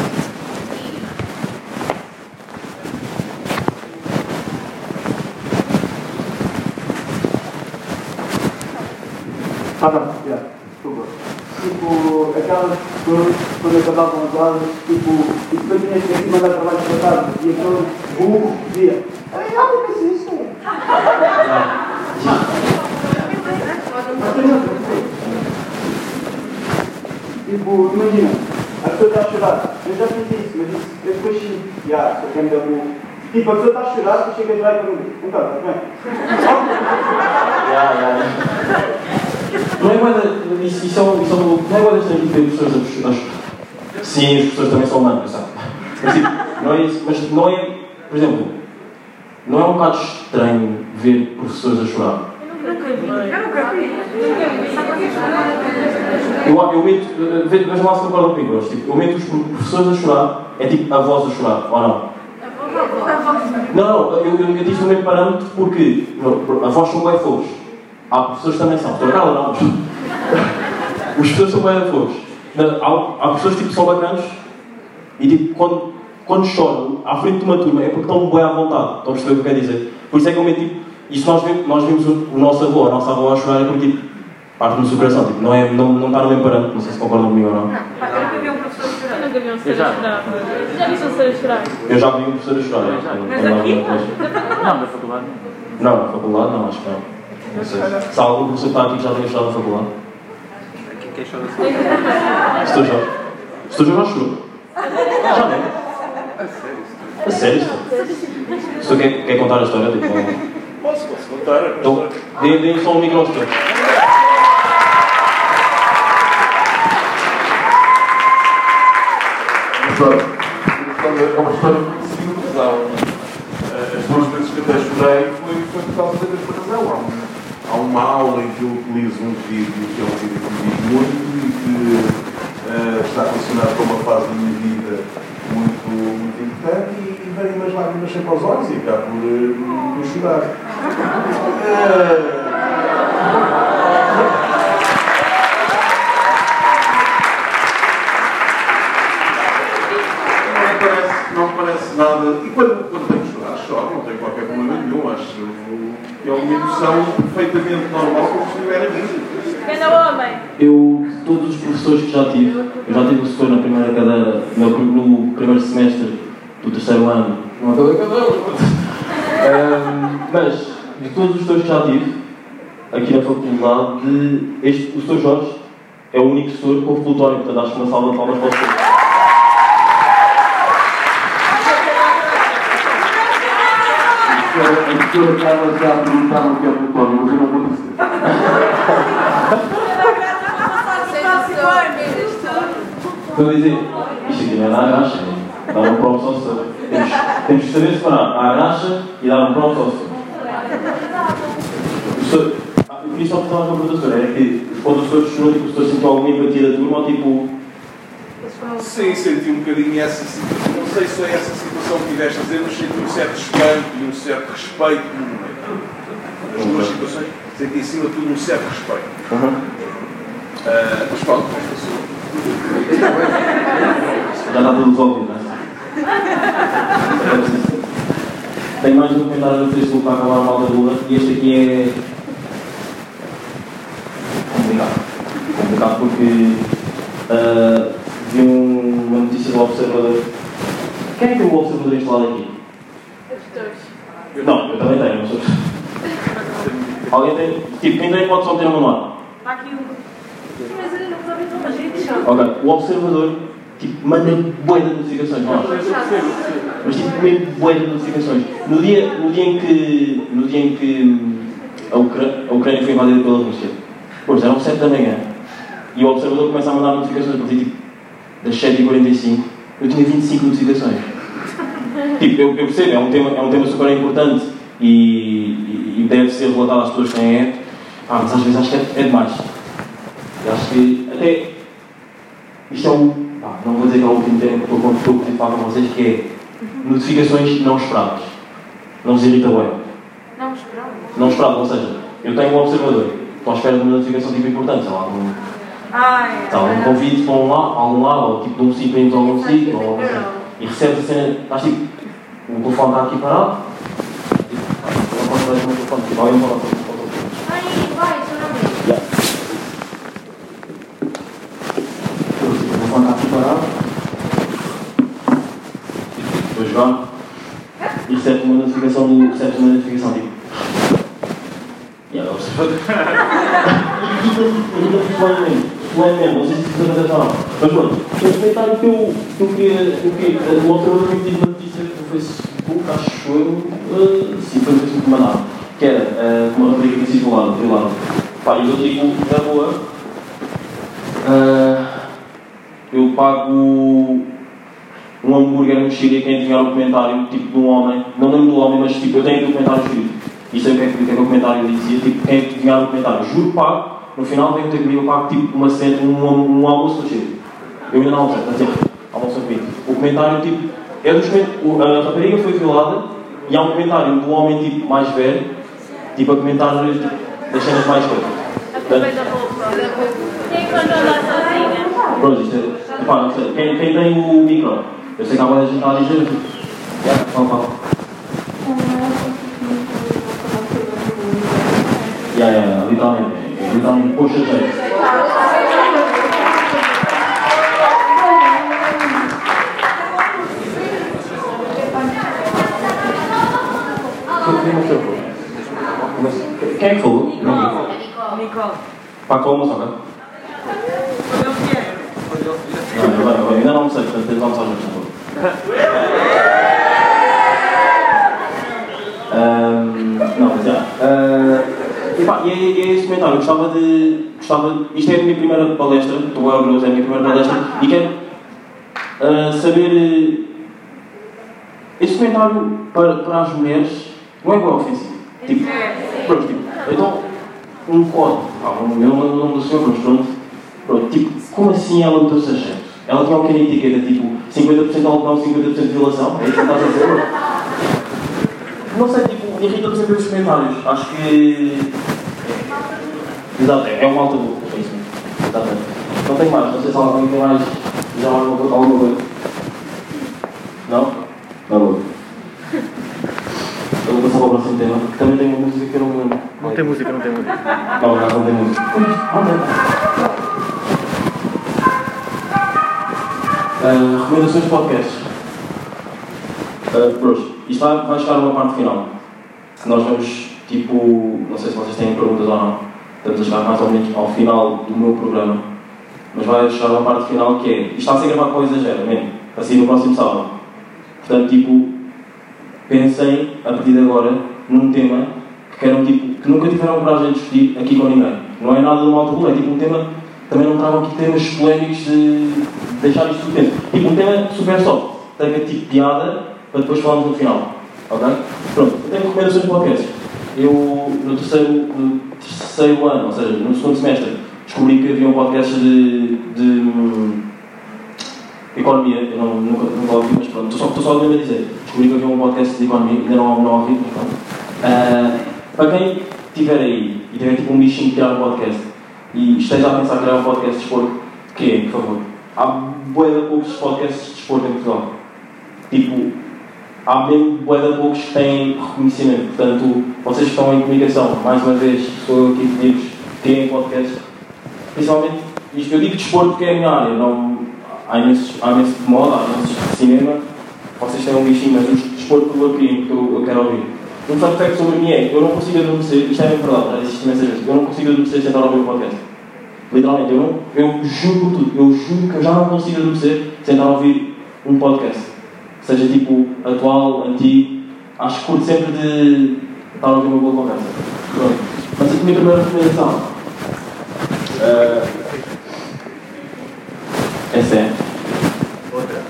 Ah, não, já, desculpa. Tipo, aquelas pessoas, quando acabavam as aulas, tipo, e depois tinhas que aqui mandar trabalho para casa, e aquele burro dizia, ai, olha, mas isso é. Mas sei. Tipo, imagina, a pessoa está a chorar, eu já fiz isso, mas isso, Já, sou quem me deu burro. Tipo, a pessoa está a chorar, tu chegas lá e perguntas, então, estás bem? Não é guarda, isso, isso é um, isso é um, não é guarda estranho ver pessoas a chorar. Sim, as pessoas também são humanas, sabe? Mas, tipo, não é isso, mas não é, por exemplo, não é um bocado estranho ver professores a chorar. Eu. Eu meto, eh, ve- vejam lá se concordam comigo, hoje, tipo, eu meto os professores a chorar, é tipo a voz a chorar, ou não? Não, não, eu, eu, disse o mesmo parâmetro porque não, a voz são bem fofos. Há professores que também são. Estou cala, não. mas- [LAUGHS] Os professores são bem fofos. Há, há professores tipo, são bacanas e tipo, quando, quando choram à frente de uma turma é porque estão bem à vontade. Estão a perceber o que eu quero dizer? Por isso é que eu meto tipo, isso nós vimos, nós vimos o, o nosso avô, a nossa avó a chorar é porque tipo, parte no seu coração. Tipo, não, é, não, não está no mesmo parâmetro. Não sei se concordam comigo ou não. Pá, Eu nunca vi um professor Eu chorar. nunca vi um ser Eu já. a chorar. Já vi um ser a chorar? Eu já vi um professor a chorar. Mas aqui? Não, da faculdade. Não, na faculdade não, acho que não. Não sei. Se há algum professor que está aqui que já tenha estudado na faculdade. Quem quer chorar assim? Se tu já. Se tu já já chorou. Já não. A sério, isto? Se tu quer, quer contar a história, tipo. Posso, posso contar? Então, dê- dê-me só um micro ao senhor. História. É uma história muito simples. Um, eh, As duas vezes que até chorei foi, foi por causa desta razão. Há, um, há uma aula em que eu utilizo um vídeo, que é um vídeo que me diz muito e que eh, está relacionado com uma fase da minha vida muito, muito importante e, e vem umas lágrimas sempre aos olhos e acabo por, eh, por chorar. Não parece, não parece nada. E quando, quando tenho que chorar, choro, não tenho qualquer problema nenhum. Acho que é uma emoção perfeitamente normal como se estiver a vida. Pena homem. Eu, todos os professores que já tive, eu já tive o professor na primeira cadeira, no, no primeiro semestre do terceiro ano, não acabei a cadeira, mas, de todos os professores que já tive, aqui na faculdade, de, este, o professor Jorge é o único professor que houve plutónio, portanto acho que uma salva de palmas para o professor. A professora Carla já perguntaram o que é plutónio, mas eu não vou dizer. Estou a dizer, isto aqui não é dar a graxa, é dar um props ao senhor. Temos, temos que saber separar a graxa e dar um props ao senhor, ah, eu queria só uma pergunta, senhor, é que quando o senhor chorou, tipo, o senhor sentiu alguma empatia da turma ou tipo. Sim, senti um bocadinho essa situação. Não sei se foi essa situação que tiveste a dizer, mas senti um certo espanto e um certo respeito no momento. As duas situações, senti acima de tudo um certo respeito. Ah, mas pronto, mas passou. Já está tudo resolvido, não é? Tenho mais um comentário no Facebook para acabar a malta Lula e este aqui é. Complicado. Complicado porque. ah, vi um- uma notícia do Observador. Quem é que tem o Observador instalado aqui? Dois. Não, eu também tenho, não sou. [LAUGHS] Alguém tem? Tipo, quem tem pode só ter um manual. Está aqui um. Mas eu não A gente chama. Ok, o observador, tipo, manda bué de notificações, não é? Mas tipo, mesmo bué de notificações. No dia, no dia em que, no dia em que hum, a, Ucra- a Ucrânia foi invadida pela Rússia, pois eram 7 da manhã, e o observador começa a mandar notificações, a partir tipo, das 7h45, eu tinha 25 notificações. [LAUGHS] Tipo, eu, eu percebo, é um tema, é um tema super importante e, e, e deve ser relatado às pessoas que têm é. Ah, mas às vezes acho que é, é demais. Eu acho que até isto é um. pá, não vou dizer que é o último tema que estou estou a falar com vocês, que é notificações não esperadas. Não vos irrita bem. Não esperamos. Não esperado, ou seja, eu tenho um observador, estou à espera de uma notificação tipo importante, sei lá, um, Ai, sei lá, um convite para um lado, algum lado, ou tipo de um sítio para irmos a algum sítio, ou algo assim. E recebes a cena, estás tipo, o telefone está aqui parado, e não posso dar o meu telefone, tipo, alguém fala para o telefone. Vai, vai, seu nome. Yeah. O telefone está aqui parado. Estou a jogar. E recebes uma notificação do. Recebes uma notificação tipo. E agora observador. Irrita-me solenemente. Solenemente. Não sei se isso. Mas pronto. Um comentário que eu, que eu queria. Que eu o observador me pediu uma notícia Facebook, acho eu, sim, foi o Facebook mandaram, que era uma rapariga que tinha sido violada, violada. Pá, e eu digo, na boa, eu pago um hambúrguer no Chile quem adivinhar o comentário, tipo, de um homem, não lembro do homem, mas tipo, eu tenho o comentário escrito, sei o que é que, o que, é que o comentário dizia, tipo, quem adivinhar o comentário, juro pago, no final vem ter comigo, pago tipo uma cena, um, um almoço no Chile. Eu ainda não almocei, está a dizer, almoço comigo. O comentário, tipo, é dos o- A rapariga foi violada e há um comentário do homem, tipo, mais velho, tipo, a comentar tipo, das cenas mais coisas. Aproveita. Quem é que mandou andar sozinha? Pronto, isto é. Epá, não sei. Quem, quem tem o micro? Eu sei que há muita gente a dizer. Já, fala, fala. Literalmente. é, Literalmente, poxa, gente. Quem é que gostava de. Gostava, isto é a minha primeira palestra, estou orgulhoso, é a minha primeira palestra, e quero ah, saber. eh, Esse comentário para, para as mulheres não é bem ofensivo. Tipo, pronto, tipo, então, um código, ah, um, eu lembro o nome do senhor, mas pronto, pronto, tipo, como assim ela a chefe? Ela tinha uma pequena etiqueta, tipo, 50% algodão, 50% de violação, é isso que estás a dizer? Não sei, tipo, irrita-me sempre os comentários. Acho que. Exato, é um alto burro, é isso mesmo. Exatamente. Não tenho mais, não sei se alguém tem mais. Já alguma? Alguma coisa? Não? Não. Eu vou passar para o próximo tema, que também tem uma música que eu não me lembro. Não tem música, não tem música. Não, não, não tem música. Não tem. Ah, recomendações de podcasts. Uh, pronto, isto vai, vai chegar a uma parte final. Nós vamos, tipo, não sei se vocês têm perguntas ou não, estamos a chegar mais ou menos ao final do meu programa, mas vai chegar a parte final que é, isto está a ser gravado com exagero, mesmo, assim no próximo sábado. Portanto, tipo, pensem, a partir de agora, num tema que queiram, tipo, que nunca tiveram coragem de discutir aqui com ninguém. Não é nada de um alto é tipo um tema, também não tragam aqui temas polémicos de deixar isto tudo dentro. Tipo, um tema super soft, tenha tipo piada, para depois falarmos no final. Ok? Pronto, eu tenho recomendações de podcast. Eu, no terceiro, no terceiro ano, ou seja, no segundo semestre, descobri que havia um podcast de, de economia. Eu não, nunca, nunca ouvi, mas pronto, estou só, só a dizer. Descobri que havia um podcast de economia, ainda não, não ouvi, mas pronto. Ah, para quem estiver aí e tiver tipo um bichinho de criar um podcast e esteja a pensar em criar um podcast de desporto, que é, por favor? Há de poucos podcasts de desporto em Portugal. Tipo, há bué de poucos que têm reconhecimento. Portanto, vocês que estão em comunicação, mais uma vez, sou aqui digo têm podcast. Principalmente, isto eu digo desporto porque é a minha área. Não, há imensos, há de moda, há imensos de cinema. Vocês têm um bichinho, mas de desporto que eu criem, que eu, eu quero ouvir. Um fun fact sobre mim é, eu não consigo adormecer, isto é mesmo verdade, existe imensa gente, eu não consigo adormecer sem estar a ouvir o podcast. Literalmente, eu, não, eu juro tudo, eu juro que eu já não consigo adormecer sem estar a ouvir um podcast. Seja tipo atual, antigo, acho que curto sempre de estar a ouvir uma boa conversa. Pronto. Mas a minha primeira recomendação. eh, essa é. Outra.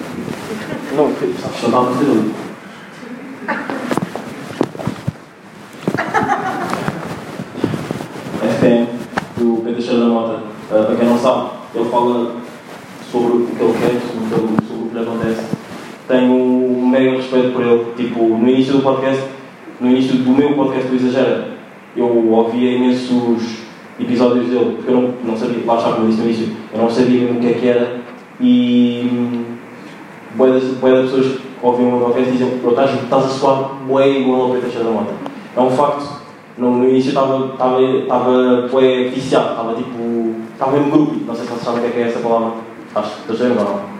Não, só estava a fazer ali. FM, do Pedro Teixeira da Mota. Uh, para quem não sabe, ele fala sobre o que ele quer, sobre o que lhe acontece. Tenho um mega respeito por ele. Tipo, no início do podcast, no início do meu podcast do Exagera, eu ouvia imensos episódios dele, porque eu não, não sabia, lá está como eu disse no início, eu não sabia o que é que era. E hum, bué das, pessoas que ouviam o meu podcast diziam "Bro, estás, estás a soar bué igual ao Pedro Teixeira da Mota. É um facto. No, início estava, bué viciado, estava tipo. estava mesmo grupo. Não sei se vocês sabem o que é, que é essa palavra. Acho que estou a não?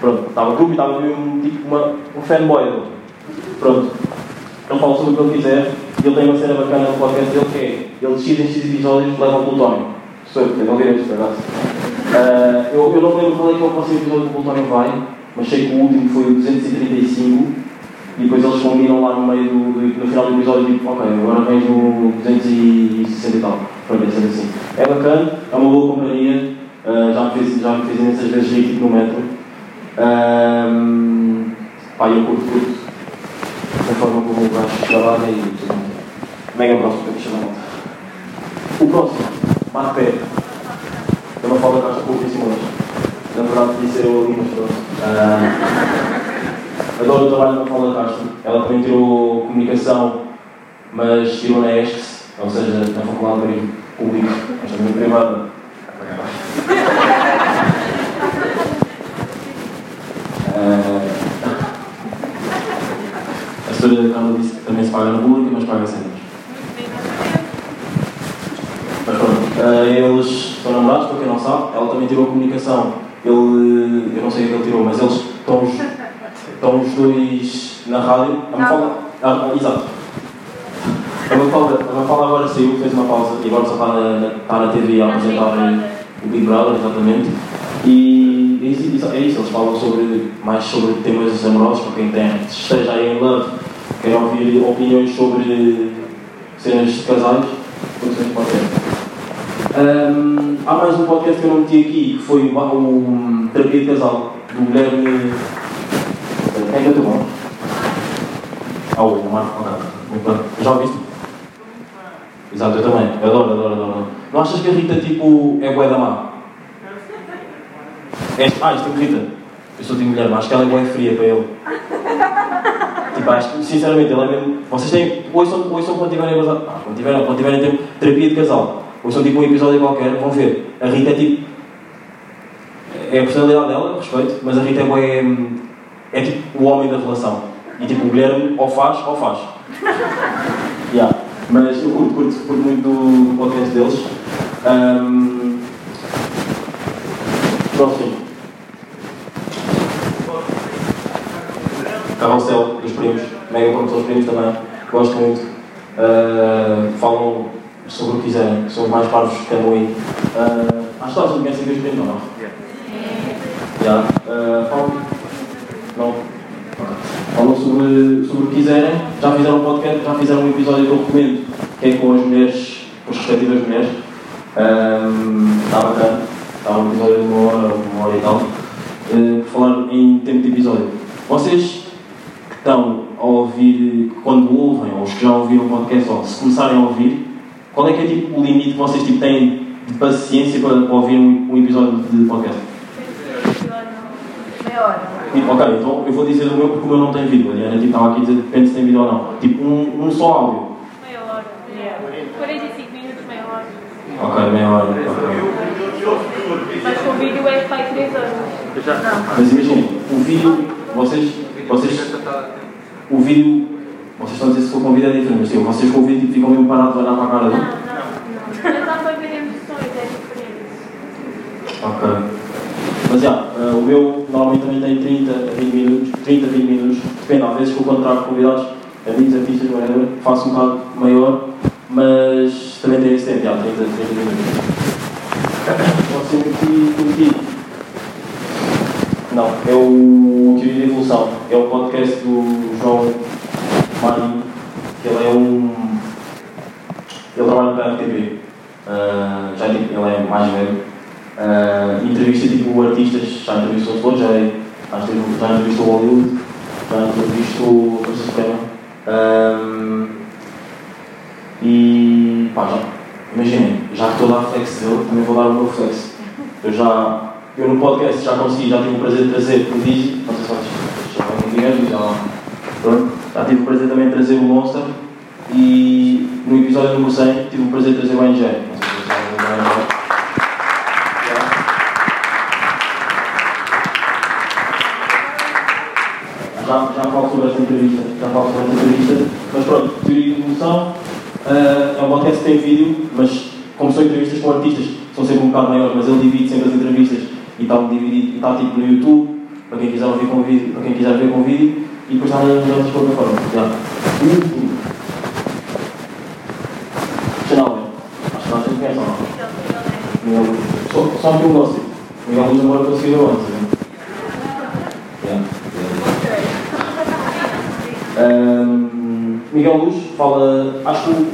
Pronto, estava grupo e estava mesmo tipo uma, um fanboy dele. Pronto. Ele fala sobre o que ele quiser e ele tem uma cena bacana no podcast dele que é ele decide em X episódios leva o plutónio. Sou eu, não direi isto, verdade? Ah, eu, não me lembro qual é que é o próximo episódio que o plutónio vai, mas sei que o último foi o 235 combinam lá no meio do, do- no final do episódio, tipo, ok, agora vens no 260 e tal. Pronto, é sempre assim. É bacana, é uma boa companhia, ah, já, me já me fez imensas vezes rir no metro. Ahm, pá, eu curto, curto a forma como o gajo trabalha e tudo. Mega próximo, eu chamo a. O próximo, Marco Pé. Eu não falo da caixa pouquíssimo hoje. Na verdade, podia ser eu ali, mas pronto. Adoro o trabalho da Paula Castro. Ela também tirou comunicação, mas tirou na ESCS, ou seja, na Faculdade de Público, mas também privada. Ah, a senhora Carla disse que também se paga na pública, mas paga sempre. Mas pronto, eh, eles são namorados, para quem não sabe, ela também tirou comunicação. Ele, eu não sei o que ele tirou, mas eles estão os, estão os dois na rádio. A Mafalda, ah, exato. A Mafalda, a Mafalda agora saiu, fez uma pausa e agora só está na, está na TV a apresentar o Big Brother, exatamente. E é isso, é isso, eles falam sobre, mais sobre temas amorosos, para quem tem, esteja aí em love, quer ouvir opiniões sobre cenas de casais, condições pode ter. Ahm, há mais um podcast que eu não meti aqui, que foi o, o Terapia de Casal, do Guilherme. É que é o teu nome? Ah, o William Marco, bem. Já ouviste? Exato, eu também. Eu adoro, adoro, adoro. Não achas que a Rita, tipo, é bué da má? É, ah, isto é Rita. Eu sou tipo Guilherme, acho que ela é bué fria para ele. Tipo, acho que, sinceramente, ele é mesmo. Vocês têm. Ouçam, ouçam quando tiverem. Ah, quando tiverem, quando tiverem tempo, terapia de casal. Ouçam tipo um episódio qualquer, vão ver. A Rita é tipo. É a personalidade dela, respeito, mas a Rita é hum, É tipo o homem da relação. E tipo, o Guilherme ou faz ou faz. [LAUGHS] Yeah. Mas eu curto, curto, curto muito do, podcast deles. Ahm, próximo. Carrossel dos primos, mega como são os primos também, gosto muito. Ah, falam sobre o que quiserem, são os mais parvos que andam aí. Uh, acho que todos conhecem os primos, não? Já. Ah, falam. Não? Falam sobre, sobre o que quiserem, já fizeram um podcast, já fizeram um episódio que eu recomendo, que é com as mulheres, com as respectivas mulheres. Está bacana, está um episódio de uma hora, uma hora e tal. Uh, falar em tempo de episódio. Vocês estão a ouvir, quando ouvem, ou os que já ouviram o podcast, ou se começarem a ouvir, qual é que é tipo, o limite que vocês tipo, têm de paciência para, para ouvir um, um episódio de podcast? Meia hora. Tipo, ok, então eu vou dizer o meu porque o meu não tem vídeo. A Diana tipo, estava aqui a dizer depende se tem vídeo ou não. Tipo, um, um só áudio. Meia hora. 45 minutos, meia hora. Ok, meia hora. ok. Mas com o vídeo é para 3 horas. Mas imaginem, o vídeo, vocês, vocês, o vídeo, vocês estão a dizer se for com vídeo é diferente, mas tipo, vocês com o vídeo ficam mesmo parados a olhar para a cara Não, dele. é diferente. Ok. Mas já, eh, o meu normalmente também tem 30 a 20 minutos, 30 a 20 minutos, depende, às vezes que eu trago convidados, amigos, artistas, whatever, faço um bocado maior, mas também tem esse tempo, já, 30 a 30 minutos. Pode ser que prometido. Não, é o Teoria da Evolução, é o podcast do João Marinho, que ele é um. Ele trabalha para a Ah, já ele é mais velho. Ah, entrevista tipo artistas, já entrevistou todos, já, é- já, entrevistou- já entrevistou Hollywood, já entrevistou a Suprema. Ahm, e pá, já, imaginem, já que estou a dar flex dele, também vou dar o meu flex. Eu já, eu no podcast já consegui, já tive o prazer de trazer o Dizzy, não sei se vocês já vão entender, já, já tive o prazer também de trazer o Monster. E no episódio número 100 tive o prazer de trazer o NG. Não sei se já vão já, já falo sobre esta entrevista, já falo sobre esta entrevista, mas pronto, teoria de evolução, eh, é um podcast que tem vídeo, mas como são entrevistas com artistas, são sempre um bocado maiores, mas ele divide sempre as entrevistas e está dividido, e está tipo no YouTube, para quem quiser ouvir com vídeo, para quem quiser ver com vídeo, e depois está nas outras plataformas. Já. Último. Chanel, acho que não gente conhece ou não? Miguel Luz. Só, só que eu gosto. Miguel Luz agora conseguiu antes. né? Yeah. Ahm, Miguel Luz fala. Acho que o-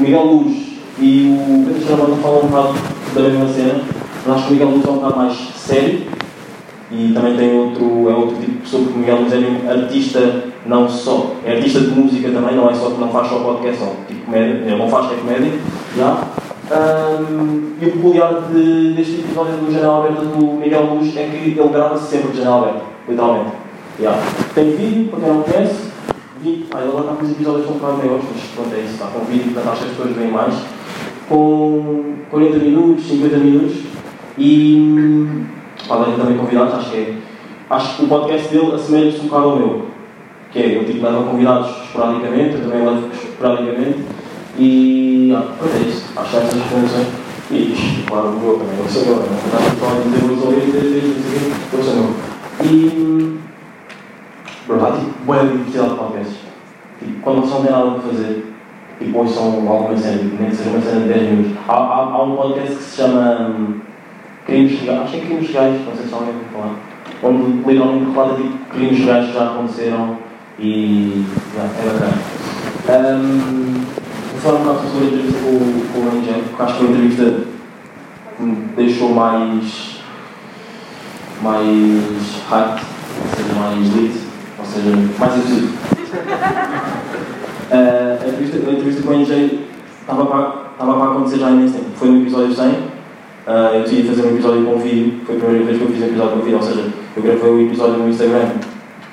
Miguel Luz e o Pedro Charamanda falam um bocado da mesma cena, mas acho que o Miguel Luz é um bocado mais sério e também tem outro, é outro tipo de pessoa, porque o Miguel Luz é mesmo artista, não só, é artista de música também, não é só que não faz só podcast, só tipo comédia, não faz que é comédia, já. Ahm, e o peculiar de, deste episódio do Janela Aberta do Miguel Luz é que ele grava-se sempre de janela aberta, literalmente. Já. Tem vídeo, para quem não conhece, vi, ah, ele está com os episódios um bocado maiores, mas pronto, é isso, está com vídeo, portanto acho que as pessoas veem mais, com 40 minutos, 50 minutos, e podem também convidados, acho que é. Acho que o podcast dele assemelha-se um bocado ao meu. Que é, ele tipo, leva convidados esporadicamente, eu também levo esporadicamente. E ah, é isso. Acho que há essas recomendações. E claro, o meu também, eu sou meu, não está só a dizer os ouvintes, eu sou meu. E. Pronto, há tipo, boa diversidade de podcasts. Tipo, quando vocês não têm nada para fazer, tipo, ouçam alguma cena, nem que seja uma cena de 10 minutos. Há, há, hum, há um podcast que se chama. Crimes legais, acho que é crimes legais, não sei se alguém vai falar, onde literalmente relata tipo, crimes legais que já aconteceram e já, é bacana. Um, vou falar um bocado entrevista com, com o Angel, porque acho que a entrevista me deixou mais mais hype, ou seja, mais lit, ou seja, mais efusivo. Uh, [LAUGHS] a, entrevista, a entrevista com o para, estava para acontecer já há imenso tempo. Foi no episódio 100. Uh, eu decidi fazer um episódio com vídeo. Foi a primeira vez que eu fiz um episódio com vídeo. Ou seja, eu gravei o episódio no Instagram.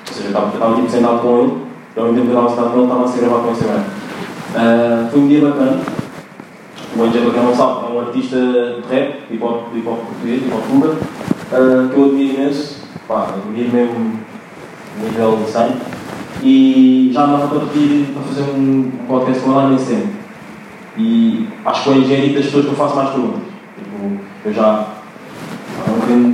Ou seja, eu estava, estava tipo, sentado com ele. E ao mesmo tempo que eu estava sentado com ele, estava a ser gravado com o Instagram. Uh, foi um dia bacana. O NJ, para quem não sabe, é um artista de rap, hip hop, hip -hop português, hip hop uh, que eu admiro imenso. Pá, admiro mesmo nível de 100 e já andava para pedir para fazer um podcast com ele há imenso tempo. E acho que o engenheiro das pessoas que eu faço mais perguntas. Tipo, eu já.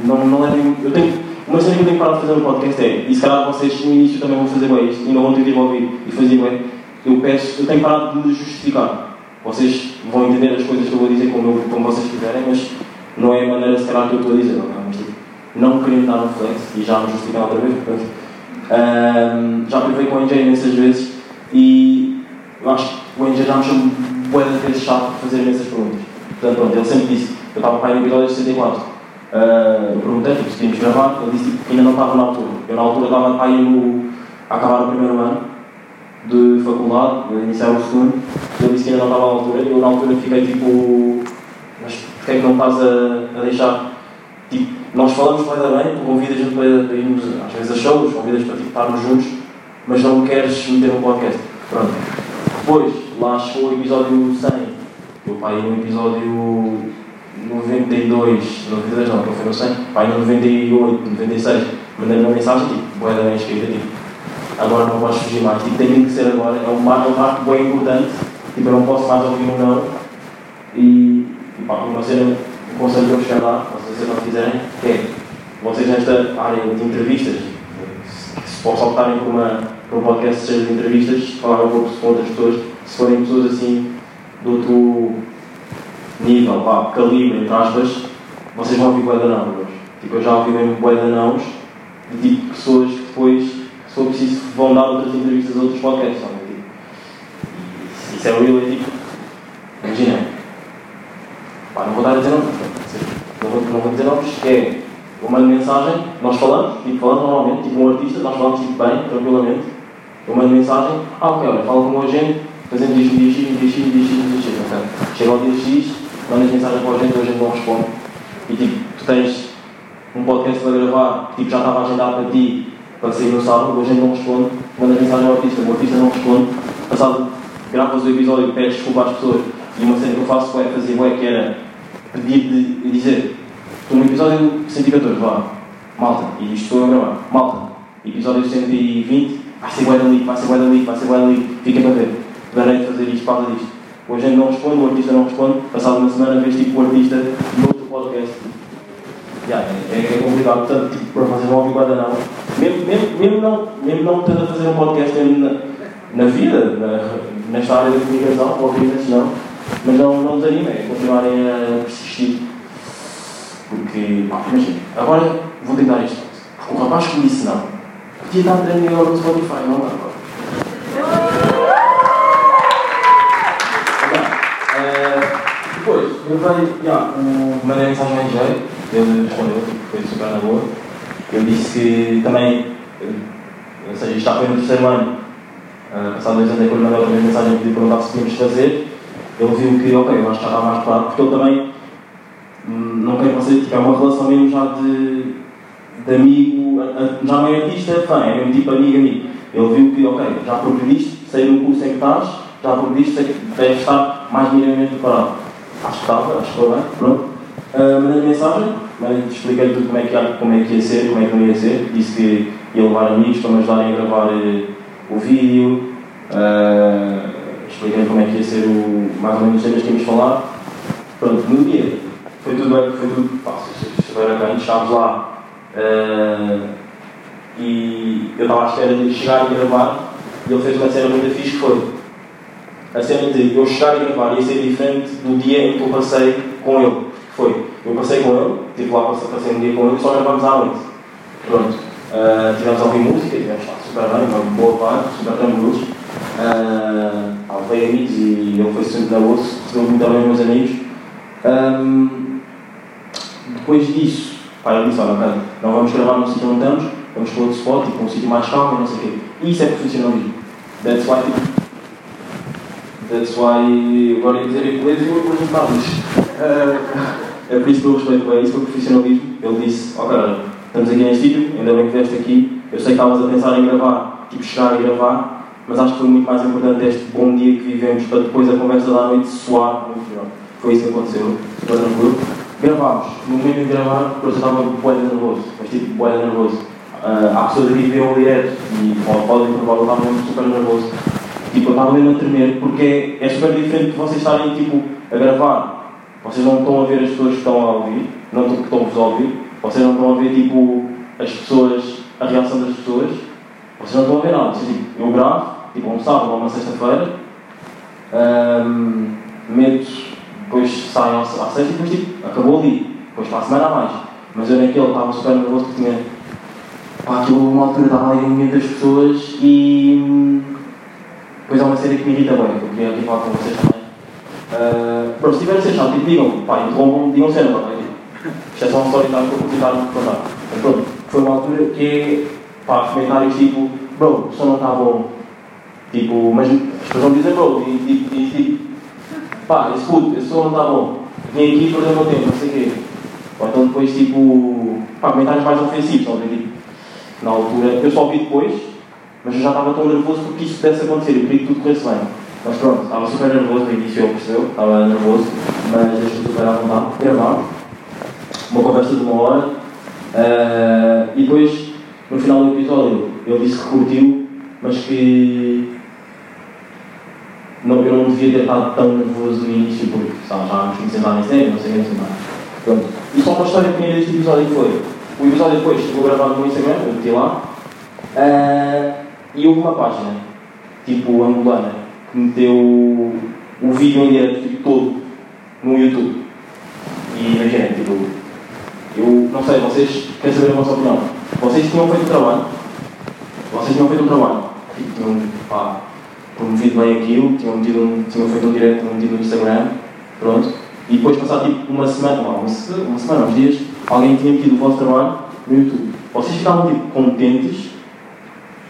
Não, não, não levo. Eu tenho. Uma cena que eu tenho parado de fazer no podcast é, e se calhar vocês no início também vão fazer bem isto, e não vão ter ouvir e fazer bem, eu peço, eu tenho parado de justificar. Vocês vão entender as coisas que eu vou dizer como, eu, como vocês quiserem, mas não é a maneira se calhar que eu estou a dizer, não, é? mas tipo, não querendo dar um flex, e já me justificar outra vez, portanto, Ahm, já provei com o NJ imensas vezes e eu acho que o NJ já me chamou boas vezes chato por fazer imensas perguntas. Portanto, pronto, ele sempre disse, eu estava para aí no episódio 64. Ah, eu perguntei tipo, se tínhamos gravar, ele disse tipo, que ainda não estava na altura. Eu na altura estava para no, a acabar o primeiro ano de faculdade, a iniciar o segundo, ele disse que ainda não estava à altura, eu na altura fiquei tipo, mas porquê é que não estás a, a deixar Tipo, nós falamos dar bem, tu convidas a gente para, para irmos às vezes a shows, convidas para tipo, estarmos juntos, mas não queres meter um podcast. Pronto. Depois, lá chegou o episódio 100. Eu pai no episódio 92, 92 não, que foi no 100, pai no 98, 96, mandei uma mensagem tipo, boa da bem escrita, tipo, agora não podes fugir mais, tipo, tem que ser agora, é um marco, é um marco bem importante, tipo, eu não posso mais ouvir um não. E, e pá, uma cena, um conselho que eu chegar lá, se vocês não quiserem, que é, vocês nesta área de entrevistas, se, possam optarem por, uma, por um podcast cheio de entrevistas, falar um pouco com outras pessoas, se forem pessoas assim, do outro nível, pá, calibre, entre aspas, vocês vão ouvir bué não, bros. Tipo, eu já ouvi mesmo bué de nãos, de tipo pessoas que depois, se for preciso, vão dar outras entrevistas a outros podcasts, sabe? Tipo, e isso é real, é tipo, imaginem, pá, não vou dar a dizer nomes, não vou, não vou dizer nomes, que é, eu mando mensagem, nós falamos, tipo, falamos normalmente, tipo um artista, nós falamos tipo bem, tranquilamente, eu mando mensagem, ah ok, olha, fala com o meu agente, fazemos isto dia X, no dia X, no dia X, ok. Chega ao dia X, mandas mensagem para o agente, o agente não responde, e tipo, tu tens um podcast para gravar, que tipo, já estava agendado para ti, para sair no sábado, agente não responde, mandas mensagem ao artista, o artista não responde, passado, gravas o episódio, pedes desculpa às pessoas, e uma cena que eu faço é fazer, ué, que era pedir de dizer, estou no episódio 114, vá, malta, e isto estou a gravar, malta, episódio 120, vai ser bué dali, vai ser bué dali, vai ser bué dali, fiquem para ver, darei de fazer isto, por causa disto. O agente não responde, o artista não responde, passado uma semana vês tipo o artista no outro podcast. Yeah, é, é complicado, portanto, tipo, para fazer um ouvir guarda. Mesmo, mesmo, mesmo não, mesmo não a fazer um podcast na, na vida, na, nesta área de comunicação, obviamente não, mas não, não desanimem, é continuarem a persistir. Porque, pá, imagina, agora vou tentar isto. O rapaz que me disse não, podia estar a 3 mil euros no Spotify, não dá eu veio, yeah, o mandei mensagem ao engenheiro, ele respondeu, foi super na boa. Eu disse que também, ou seja, isto já foi no terceiro ano, passado dois anos lhe mandei outra mensagem e perguntar se podíamos fazer. Ele viu que, ok, eu acho que já está mais preparado, porque ele também não quer você, tipo, é uma relação mesmo já de, de amigo, já não é artista, é fã, é mesmo tipo amigo, amigo. Ele viu que, ok, já progrediste, sei no curso em que estás, já progrediste, sei que deves estar mais minimamente preparado. Acho que estava, acho que foi bem, pronto. Uh, Mandei-lhe mensagem, mandei- expliquei tudo como é, que ia, como é que ia ser, como é que não ia ser. Disse que ia levar amigos para me ajudarem a gravar eh, o vídeo. Uh, expliquei como é que ia ser o, mais ou menos os temas que íamos falar. Pronto, no dia foi tudo bem, foi tudo fácil, estiveram bem, chegámos lá uh, e eu estava à espera de chegar e gravar e ele fez uma cena muito fixe que foi a cena de eu chegar e gravar ia ser diferente do dia em que eu passei com ele. Foi, eu passei com ele, estive lá, passei, um dia com ele, só gravámos à noite. Pronto. Uh, tivemos a ouvir música, tivemos lá super bem, uma boa vibe, super tranquilos. Uh, veio amigos e ele foi sempre na osso, recebeu muito bem meus amigos. Um, depois disso, pá, ele disse, olha, não vamos gravar num sítio onde estamos, vamos para outro spot, tipo, um sítio mais calmo não sei o quê. Isso é profissionalismo. That's why, tipo, That's why, agora ia dizer inglês e eu vou perguntar-lhes. é por isso que eu respeito bem, isso foi profissionalismo. Ele disse, ok, olha, estamos aqui neste sítio, ainda bem que vieste aqui, eu sei que estavas a pensar em gravar, tipo chegar e gravar, mas acho que foi muito mais importante este bom dia que vivemos para depois a conversa da noite soar muito melhor. Foi isso que aconteceu, super tranquilo. Gravámos, no momento em gravar, eu estava de nervoso, mas tipo de nervoso. Uh, há pessoas que veem o direto e pode- podem provar, eu estava mesmo super nervoso. Tipo, eu estava mesmo a tremer porque é super diferente de vocês estarem tipo, a gravar. Vocês não estão a ver as pessoas que estão a ouvir, não estão, que estão-vos a ouvir, vocês não estão a ver tipo, as pessoas, a reação das pessoas, vocês não estão a ver nada. Vocês, tipo, eu gravo, tipo, um sábado ou uma sexta-feira, ahm, meto, depois saio à sexta e depois tipo, acabou ali. Depois para a semana há mais. Mas eu naquele estava super nervoso porque tinha. Pá, aquilo uma altura estava ali no meio das pessoas e. depois há uma cena que me irrita bem, que eu queria aqui falar com vocês também. Uh, pronto, se tiver ser chato, tipo, digam, pá, interrompam, digam cena, pá, tipo, isto é só um story time que eu vou tentar contar. Mas pronto, foi uma altura que, pá, comentários tipo, bro, o som não está bom. Tipo, mas as pessoas vão dizer, bro, e tipo, e, tipo pá, escute, esse som não está bom. Vim aqui perder o meu tempo, não sei o quê. Ou então depois, tipo, pá, comentários mais ofensivos, a ver, tipo, na altura, eu só vi depois, mas eu já estava tão nervoso porque isso pudesse acontecer, eu queria que tudo corresse bem. Mas pronto, estava super nervoso no início, ele percebeu, estava nervoso, mas deixou-me super à vontade. Gravámos, uma conversa de uma hora, eh, e depois, no final do episódio, ele disse que curtiu, mas que não, eu não devia ter estado tão nervoso no início, porque sabe, já nos conhecemos há mais tempo, não sei o que, mais. Pronto. E só uma história que tinha deste episódio foi, o episódio depois ficou gravado no Instagram, eu meti lá, eh, e houve uma página, tipo angolana, que meteu o vídeo em direto tipo, todo no YouTube. E imaginem, tipo, eu não sei, vocês querem saber a vossa opinião? Vocês tinham feito o trabalho, vocês tinham feito o trabalho, tipo, tinham pá, promovido bem aquilo, tinham, metido um, tinham feito um direto, tinham metido no Instagram, pronto, e depois passar tipo uma semana, não, uma semana, uns dias, alguém tinha metido o vosso trabalho no YouTube. Vocês ficavam tipo contentes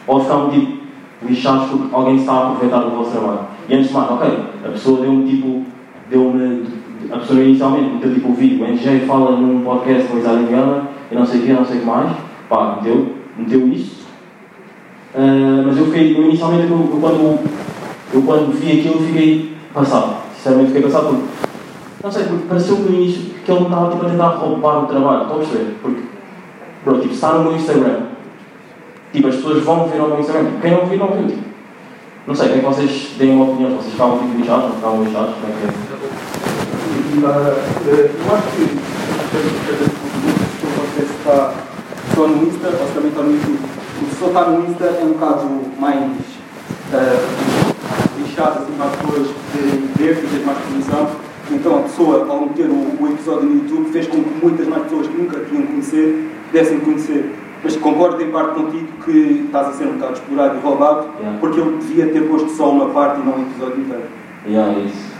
ou ficavam tipo lixados porque alguém está a aproveitar do vosso trabalho. E antes de mais, ok, a pessoa deu-me tipo, deu-me, a pessoa inicialmente meteu tipo o vídeo, o NG fala num podcast com a Isabel Gama e não sei o que, não sei o que mais, pá, meteu, meteu isso. Ah, mas eu fiquei, eu inicialmente, eu, eu quando, eu quando vi aquilo, fiquei passado. Sinceramente, fiquei passado porque, não sei, porque pareceu no início que ele me estava tipo, a tentar roubar o trabalho, estão a perceber? Porque, bro, tipo, está no meu Instagram, Tipo, as pessoas vão ver ao meu. Tipo, Quem não viu, não viu. Tipo. Não sei, quem que vocês deem uma opinião? Vocês ficavam tipo lixados, não ficavam lixados? Como é que é? Eu acho que podcast está só no Insta, se também está no YouTube. O só está no Insta é um bocado mais uh, lixado assim, para as pessoas poderem ver, fazer mais exposição. Então a pessoa, ao meter o, o episódio no YouTube, fez com que muitas mais pessoas que nunca tinham conhecer, dessem conhecer. Mas concordo em parte contigo que estás a ser um bocado explorado e roubado, Yeah. porque eu devia ter posto só uma parte e não o episódio inteiro. Yeah, é isso.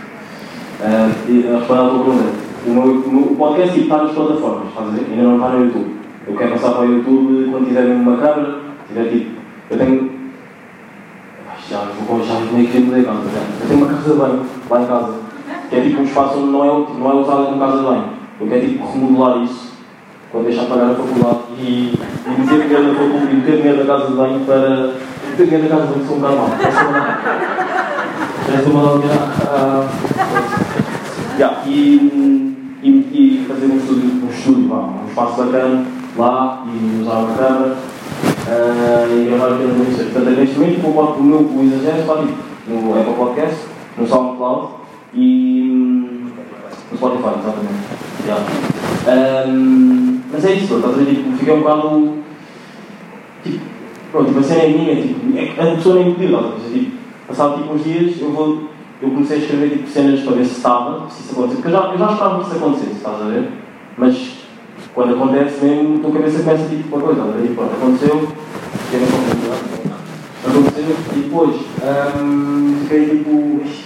Ah, e a responder à tua pergunta, o meu, o meu podcast está nas plataformas, estás a ver? Ainda não está no YouTube. Eu quero passar para o YouTube quando tiver uma câmera, tiver tipo. Eu tenho. Ai, Já vou já meio que mudei a casa. já. Eu tenho uma casa de banho lá em casa, que é tipo um espaço onde não é, não é usado como casa de banho. Eu quero tipo remodelar isso quando deixar pagar a faculdade e, e meter dinheiro na faculdade e meter dinheiro na casa de banho para. meter dinheiro na casa de banho sou um bocado mau. Já estou a mandar dinheiro a. Yeah, e, e, e fazer um estúdio, um estúdio vá, um espaço bacana lá e usar uma câmera ah, e gravar aquilo no Instagram. Portanto, neste momento o, o meu exagero está tipo, no Apple Podcast, no SoundCloud e hum, no Spotify, exatamente. Yeah. Ahm, mas é isso, estás a ver? Tipo, fiquei um bocado. Tipo, pronto, tipo, a cena é minha, tipo, é que a pessoa nem me pediu, estás a? Tipo, passado tipo uns dias eu vou. Eu comecei a escrever tipo, cenas para ver se estava, se isso aconteceu, porque eu já, eu já esperava que isso acontecesse, estás a ver? Mas quando acontece mesmo, a tua cabeça começa tipo uma coisa, estás a ver? Pronto, aconteceu, fiquei na comunidade, aconteceu e depois hum, fiquei tipo. "Ixi,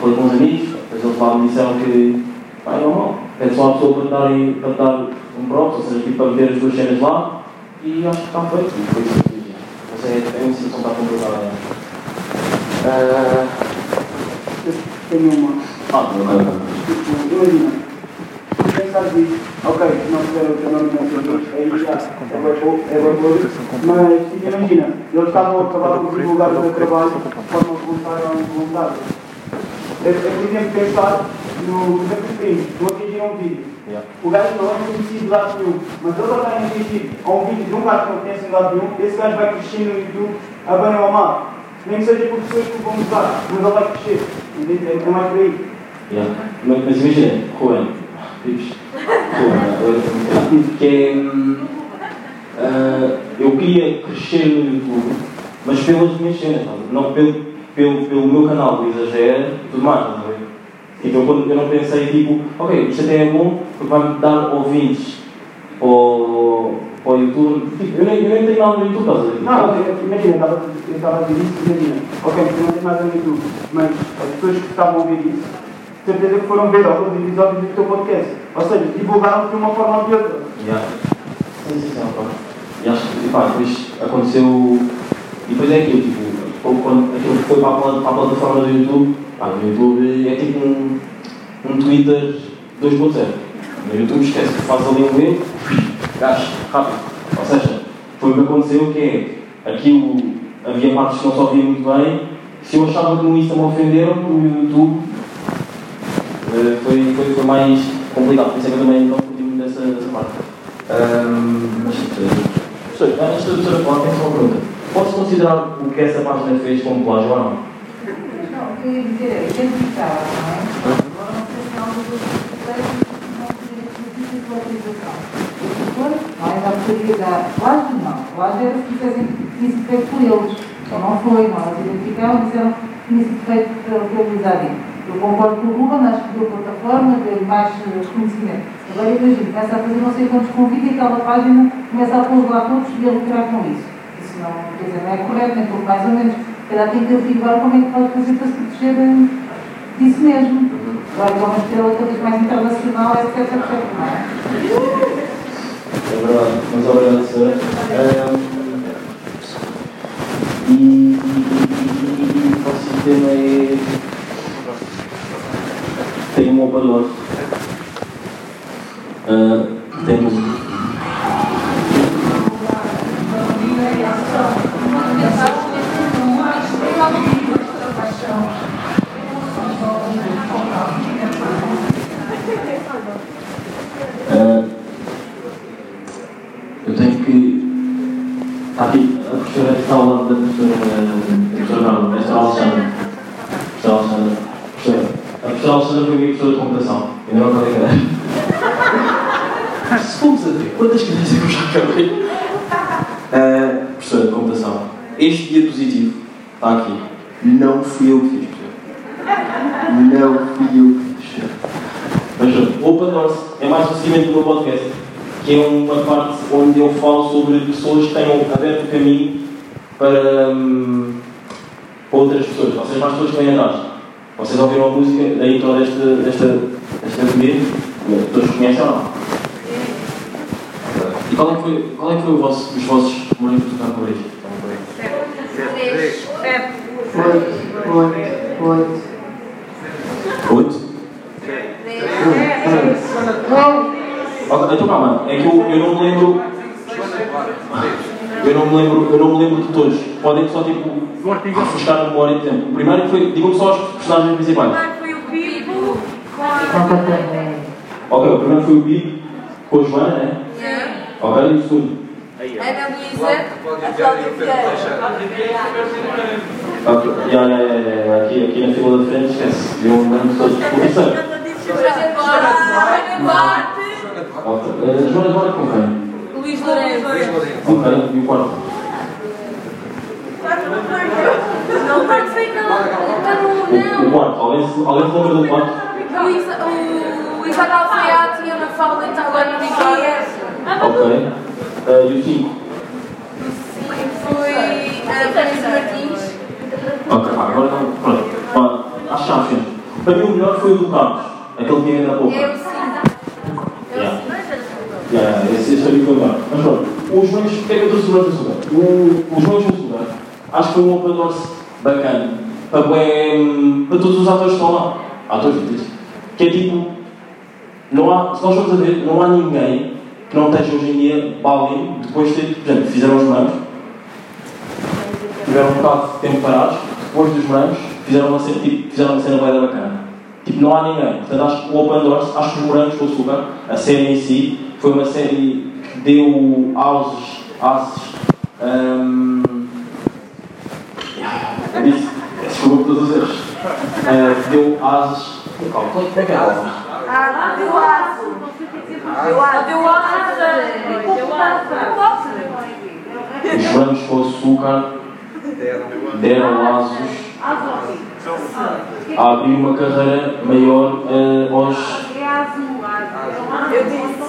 Falei com uns amigos, depois eles lá me disseram que pá, é normal, é só a pessoa te dar um props, ou seja, tipo, para meter as duas cenas lá e acho que está feito. E foi isso que eu. Mas é, é uma situação que está complicada. Ah, Tenho uma. ah, não, não, não. Tipo, imagina, tu pensares isso, ok, não fizeram o teu nome nas pessoas, aí já é bem pouco, é mas tipo, imagina, eles estavam a acabar por divulgar o teu trabalho de forma voluntária ou involuntária. É, é por exemplo, pensar no exemplo primo, tu atingir um vídeo. Yeah. O gajo não é conhecido de lado nenhum, mas ele é atingido a um vídeo de um gajo que não conhece de lado nenhum, esse gajo vai crescendo no YouTube a bem ou a mal. Nem que seja por pessoas que o vão usar, mas ele vai crescer. Entende? É é mais por aí. Yeah. Mas, mas imagina, Juan? Juan, [LAUGHS] que é. ah, eu queria crescer no YouTube, mas pelas minhas cenas, não pelo, pelo, pelo meu canal do Exagero e tudo mais, estás a eu, quando- eu não pensei, tipo, ok, isto até é bom porque vai-me dar ouvintes para o, o YouTube. Tipo, eu nem, eu nem tenho nada no YouTube, estás a ver? Não, imagina, eu estava eu estava a dizer isso, imagina, ok, tu não tens nada no YouTube, mas as pessoas que estavam a ouvir isso, certeza que foram ver alguns episódios do teu podcast. Ou seja, divulgaram de uma forma ou de outra. Yeah. Sim, sim, sim. E acho que, pá, depois aconteceu. E depois é aquilo, tipo, quando- quando aquilo foi para a, para a plataforma do YouTube, pá, no YouTube é tipo um, um Twitter 2.0. No YouTube esquece que faz ali um erro, gasto, rápido. Ou seja, foi o que aconteceu que é, aquilo, havia partes que não se ouvia muito bem, se eu achava que no Insta me ofenderam, no YouTube eh, foi, foi, foi mais complicado, por isso é que eu também não curti muito dessa, dessa parte. Ahm, mas, eh, professor, antes da professora falar, tenho só uma pergunta. Pode-se considerar o que essa página fez como plágio ou não? Que eu ia dizer identificar, não é? Agora não sei se há alguma coisa que não têm notícias de autorização. E depois, não é da autoria da plágio, não. Plágio era se fizessem sido feito por eles. Ou não foi, não. Eles identificaram e disseram que tinha sido feito pelo Isadim. Eu concordo com o Ruben, acho que deu plataforma, deu mais eh, reconhecimento. Agora imagino, começa a fazer não sei quantos convites e aquela página começa a pôr lá todos e a lucrar com isso. Isso não, quer dizer, não é correto, nem pouco mais ou menos. Calhar tem que averiguar como é que pode fazer para se proteger disso mesmo. Agora, uma estrela cada vez mais internacional, etc, etc, não é? É verdade, mas obrigado, senhora. E, e, o próximo tema é. Tem um opador. Uh, temos. Aqui, a professora está ao lado da professora, da professora não, da professora Alexandra. Professora Alexandra. Professora, a professora Alexandra foi a minha professora de computação. Ainda não acabei cadeira. Se fomos a ver quantas cadeiras é que eu já acabei. Ah, professora de computação, este diapositivo está aqui. Não fui eu que fiz, professora. Não fui eu que fiz. Mas Open Doors é mais um seguimento do meu podcast, que é uma parte onde eu falo sobre pessoas que tenham aberto o caminho para, hum, para outras pessoas, ou seja, mais pessoas que vêm atrás. Vocês ouviram a música da intro desta, desta, desta bebida? Todos conhecem ou não? E qual é que foi, qual é que foi o vosso, os vossos momentos de tocar com isto? Oito, oito, oito. Oito? Ok, então calma, é que eu, eu não me lembro. Eu não me lembro, eu não me lembro de todos. Podem só tipo refrescar a memória, por exemplo. O primeiro foi, digam-me só os personagens principais. Foi o a... Ok, o primeiro foi o Bibi com a Joana, né? Ok, e o segundo? Ana Luísa, a Cláudia Vieira. Ok, já, já, já, já, aqui, aqui na fila da frente, esquece. Eu não lembro todos. O terceiro? Ana Duarte, Ok, eh, Joana, com quem? Luís Lourenço. Ok, e o quarto? Não participei, não. Não, O, o quarto, alguém, se- lembra do quarto? não. O Isa- O Isabel Feiato e a Ana Paula então agora não digo Ok. Eh, e o cinco? Foi a Vanessa Martins. Ok, pá, agora não. Pronto, pá, acho que já fiz. Para mim o melhor foi o do Carlos, aquele que ia na boca. Eu sim. Yeah. Esse, esse ali foi o melhor. Mas pronto, os meus, porque é que eu trouxe o Branco Açúcar? O- Os meus no Açúcar, acho que foi um open doors bacana. Para, bué- para todos os atores que estão lá. Atores vídeos. Que é tipo, não há, se nós formos a ver, não há ninguém que não esteja hoje em dia balde depois de ter, por exemplo, fizeram os morangos, tiveram um bocado de tempo parados, depois dos morangos, fizeram uma cena, tipo, fizeram uma cena bem bacana. Tipo, não há ninguém. Portanto, acho que o Open Doors, acho que os morangos com açúcar, a série em si, foi uma série que deu ases, ases, disse, desculpa por todos os erros, Eh, deu ases, calma, como é que é a palavra? Ah, deu aço. Deu aço. Deu aço. Os morangos com açúcar deram asos a abrir uma carreira maior eh, aos. Eu disse.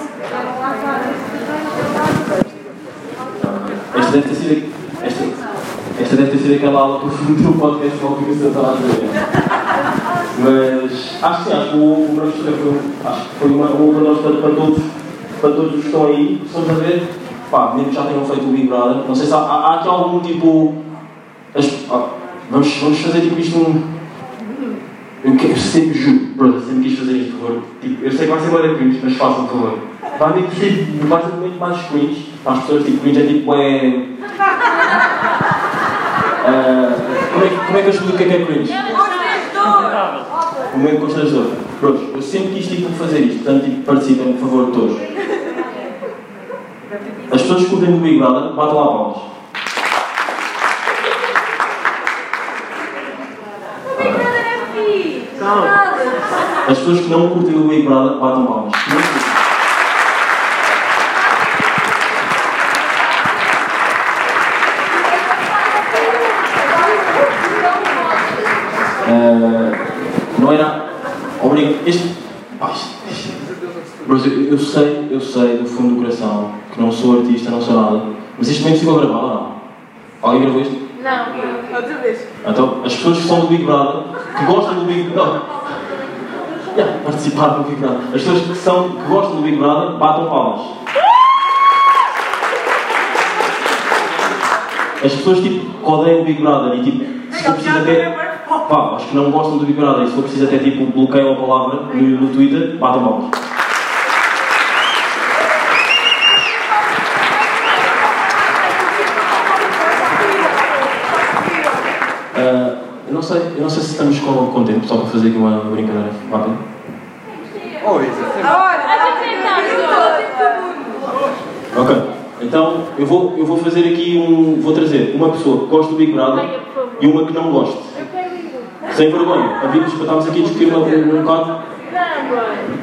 Esta deve ter sido. Esta, esta deve ter sido aquela aula que eu fui no podcast fico a estava a dizer. Mas acho que sim, acho que o, o com Açúcar foi, acho que foi uma, uma nós, para, todos, para todos os que estão aí, estamos a ver, pá, mesmo que já tenham feito o Big Brother, não sei se há, há, aqui algum tipo. vamos, vamos fazer tipo isto num. Eu, sempre juro, brother, sempre quis fazer isto, por favor. Tipo, eu sei que vai ser bem cringe, mas façam, por favor. Vai ter que ser muito mais cringe. Para as pessoas, tipo, cringe é tipo, é. Ah, como, é que, como é que eu explico o que é que é cringe? O momento constrangedor. Pronto, eu sempre quis tipo, fazer isto, portanto, tipo, participem, por favor, todos. As pessoas que curtem do Big Brother, batam lá palmas. As pessoas que não curtem o Big Brother, batam palmas. Ah, não era. Obrigado. Este. Ai, este- Mas eu, eu sei, eu sei do fundo do coração que não sou artista, não sou nada. Mas este momento ficou gravado ou não? Alguém gravou isto? Não, outra vez. Então, as pessoas que são do Big Brother, que gostam do Big Brother. Yeah, participar do Big Brother. As pessoas que, são, que gostam do Big Brother, batam palmas. As pessoas tipo, que odeiam o Big Brother e tipo, se for preciso até. Pá, acho que não gostam do Big Brother e se for preciso até tipo, bloqueiam a palavra no, no Twitter, batam palmas. Ah, eu, não sei, eu não sei se estamos com, com tempo, só para fazer aqui uma brincadeira rápida. Agora, Ok, então eu vou, eu vou fazer aqui um. Vou trazer uma pessoa que gosta do Big Brother e uma que não gosta. Sem vergonha. Para estarmos aqui a discutir um, bocado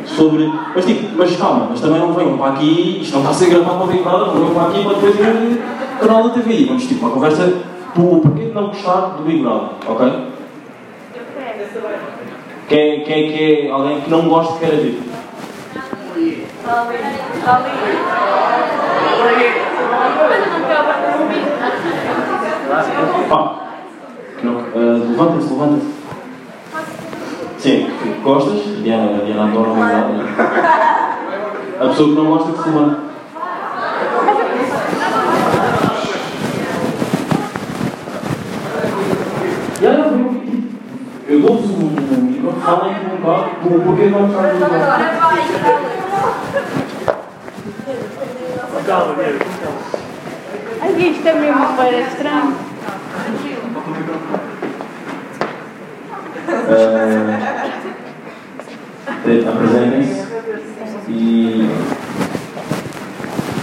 sobre. Mas tipo, mas calma, mas também não venham para aqui, isto não está a ser gravado para o Big Brother, não venham para aqui para depois ir no canal da TV. Vamos tipo uma conversa do porquê de não gostar do Big Brother, ok? Quem, quem, quem é alguém que não gosta de querer vir? Pá, que não, eh, levantem-se, levantem-se. Sim, que gostas? Diana, a Diana adora humildade. A pessoa que não gosta que se levanta. E olha, eu, eu dou-vos um microfone, falem um bocado, por- porque não faz um bocado. Calma, Diego, calma. Ai, isto é mesmo para estranho. Eh, Apresentem-se e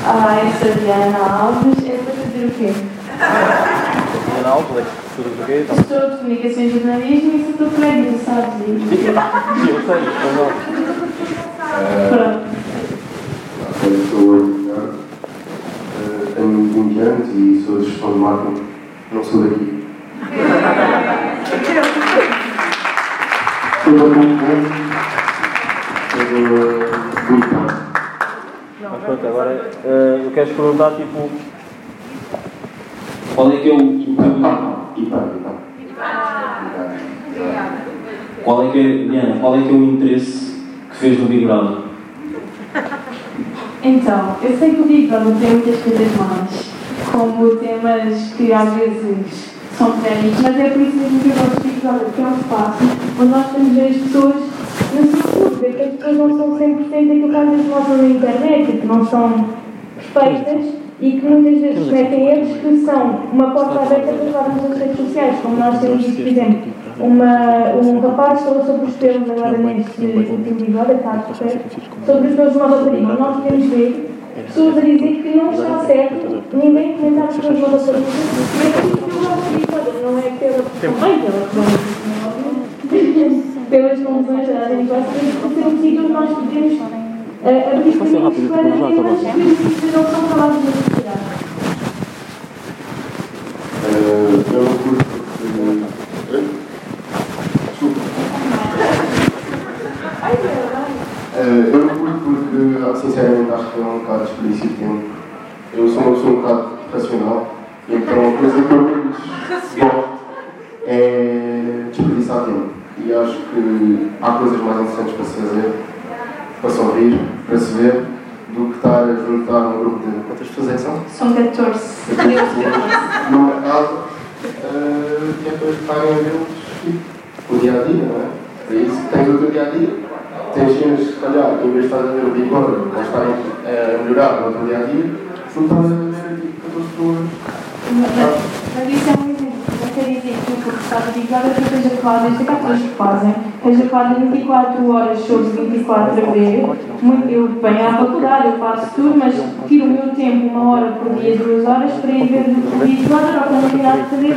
Ah, essa Diana Alves é para fazer o quê? Diana Alves, é tudo do quê? Estou de comunicação e jornalismo e sou do prédio, sabes? Sim, eu sei, mas não. Pronto. Eu sou advogado, eh, tenho 20 anos e sou de gestão de marketing, não sou daqui. [LAUGHS] Monte sou do Itá. Mas pronto, agora eh, eu quero perguntar, tipo, qual é que é o. Itá, Itá, Qual é que é, Diana, qual é que é o interesse que fez no Big Brother? Então, eu sei que o Big Brother tem muitas coisas más, como temas que às vezes são polémicos, mas é por isso mesmo que eu gosto de Brother, porque é um espaço onde nós podemos ver as pessoas na sua dúvida, que as pessoas não são 100% aquilo que às vezes mostram na internet, que não são perfeitas e que muitas vezes cometem erros que são uma porta aberta para levarmos nas redes sociais, como nós temos visto, por exemplo, uma, um rapaz falou sobre os pelos agora neste último está a perceber? sobre os pelos de uma rapariga. Nós podemos ver pessoas a dizer que não está certo. Ninguém comentar que eu gosto de Big Brother, não é pela também pela pelas conclusões da área de negócios, porque é um sítio onde nós podemos eh, abrir caminhos para temas que não são falados na sociedade. Eh, Eu não curto porque. Eh, Desculpa. Eh, Eu não curto porque, sinceramente, acho que é um bocado desperdício de tempo. Eu sou uma pessoa um bocado racional, e então a coisa que eu menos gosto é desperdiçar tempo. E acho que há coisas mais interessantes para se fazer, para se ouvir, para se ver, do que estar a juntar um grupo de. Quantas pessoas é que são? São 14. numa casa eh, e é para estarem a ver o dia a dia, não é? Para isso tens o teu dia a dia. Tens se calhar, que em vez de estar a ver o Big Brother, vais estar a melhorar no teu dia a dia, estás a ver tipo 14 pessoas. Mas, é um exemplo. Não quer dizer que o que está a dizer agora é que eu esteja a falar desde cá pessoas que fazem. Esteja a de 24 horas sobre 24 a ver. Eu venho à faculdade, eu faço tudo, mas tiro o meu tempo, uma hora por dia, duas horas, para ir ver o Big Brother ou quando terminar de fazer.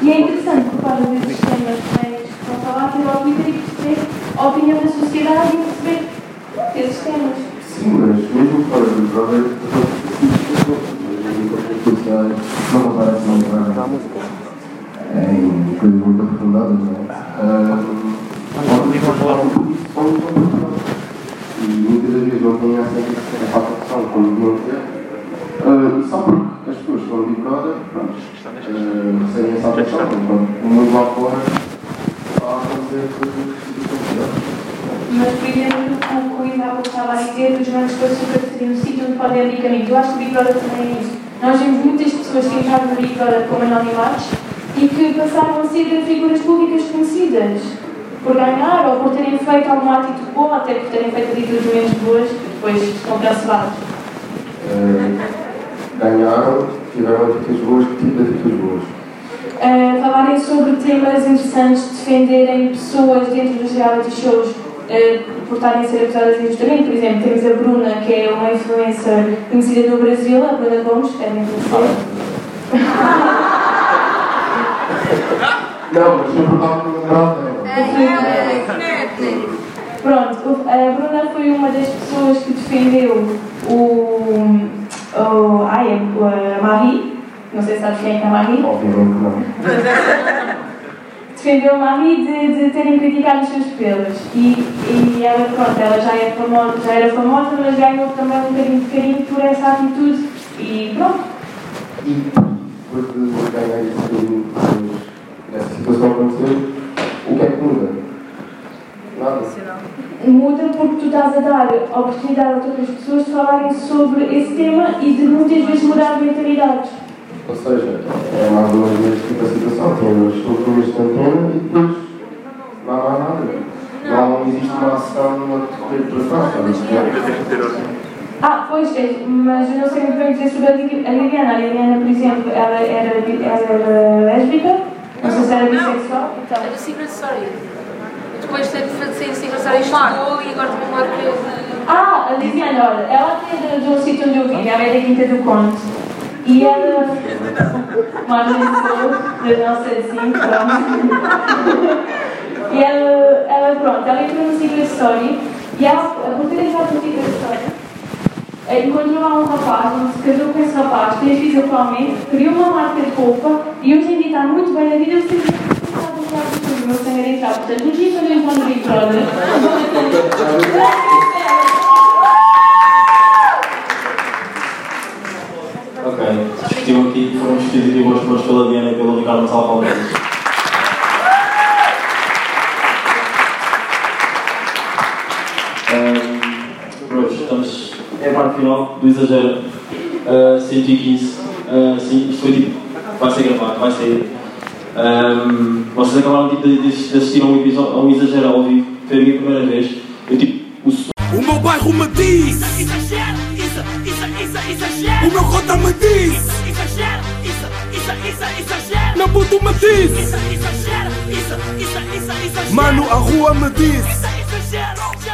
E é interessante, por causa desses temas que estão a falar, ter ao Twitter e perceber a opinião da sociedade e perceber esses temas. Sim, mas mesmo fora do sociais não aparecem não entrar em coisas muito aprofundadas, não é? Ah, e muitas das vezes não têm essa atenção como deviam ter. Ah, só porque as pessoas estão dedicadas, pronto, ah, recebem essa atenção, enquanto o mundo lá fora Mas, por exemplo, como Rui há estava a dizer, os bancos açúcar seriam um sítio onde podem abrir caminhos. Eu acho que o Brother também é isso. Nós vemos muitas pessoas que entraram no Brother como anonimatos e que passaram a ser figuras públicas conhecidas por ganhar ou por terem feito alguma atitude boa, até por terem feito atitudes menos boas que depois estão canceladas. Eh, ganharam, tiveram atitudes boas, que tipo de atitudes boas? Uh, falarem sobre temas interessantes, defenderem pessoas dentro dos reality shows uh, por estarem a ser acusadas injustamente. Por exemplo, temos a Bruna, que é uma influencer conhecida no Brasil, a Bruna Gomes, devem conhecer. Não, mas eu estava a lembrar dela. Pronto, a Bruna foi uma das pessoas que defendeu o. o ai, a Marie. Não sei se sabes quem é que é. Obviamente não. [LAUGHS] defendeu a Marie de, de terem criticado os seus pelos. E, e ela, pronto, ela já, é famosa, já era famosa, mas ganhou também um bocadinho de carinho por essa atitude. E pronto. E depois de ganhar esse carinho, dessa situação acontecer, o que é que muda? muda porque tu estás a dar a oportunidade a outras pessoas de falarem sobre esse tema e de muitas vezes mudar mentalidades. Ou seja, é mais uma vez tipo a situação, tem as estruturas de antena e depois não há nada. Não existe uma ação sabe? Isto é- Ah, pois é, mas eu não sei muito bem dizer sobre a Li- a Liliana. A Liliana, por exemplo, ela era, ela era lésbica, não sei se era bissexual. Então, É do Secret Story. Depois teve de do Secret Story, estudou e agora tem uma marca de... Ah, a Liliana, olha, ela é de, de um sítio onde eu vim, ela é da Quinta do Conde. E ela. Margem Sul, não ser assim, pronto. [LAUGHS] E ela, ela, pronto, ela entrou no Secret Story e ela, a partir de entrar no Secret Story, encontrou lá um rapaz, onde se casou com esse rapaz, fez filhos atualmente, criou uma marca de roupa e hoje em dia está muito bem na vida. Eu sempre meu sangue era. Portanto, um dia quando eu no Big Brother. Estive aqui, foram boas cores pela Diana e pelo Ricardo Gonçalo Palmeiras. Estamos. É a parte final do exagero. Ah, 115. Ah, sim, isto foi tipo. Vai ser gravado, vai sair. Ahm, vocês acabaram tipo, de, de- de assistir a um, episódio, a um exagero ao vivo. Foi a minha primeira vez. Eu tipo. O O meu bairro me diz Exagero, isso, isso, isso, exagero O meu cota me diz Exagero, isso, isso, exagero Meu puto me diz Exagero, isso, isso, isso, exagero Mano, a rua me diz. Exagero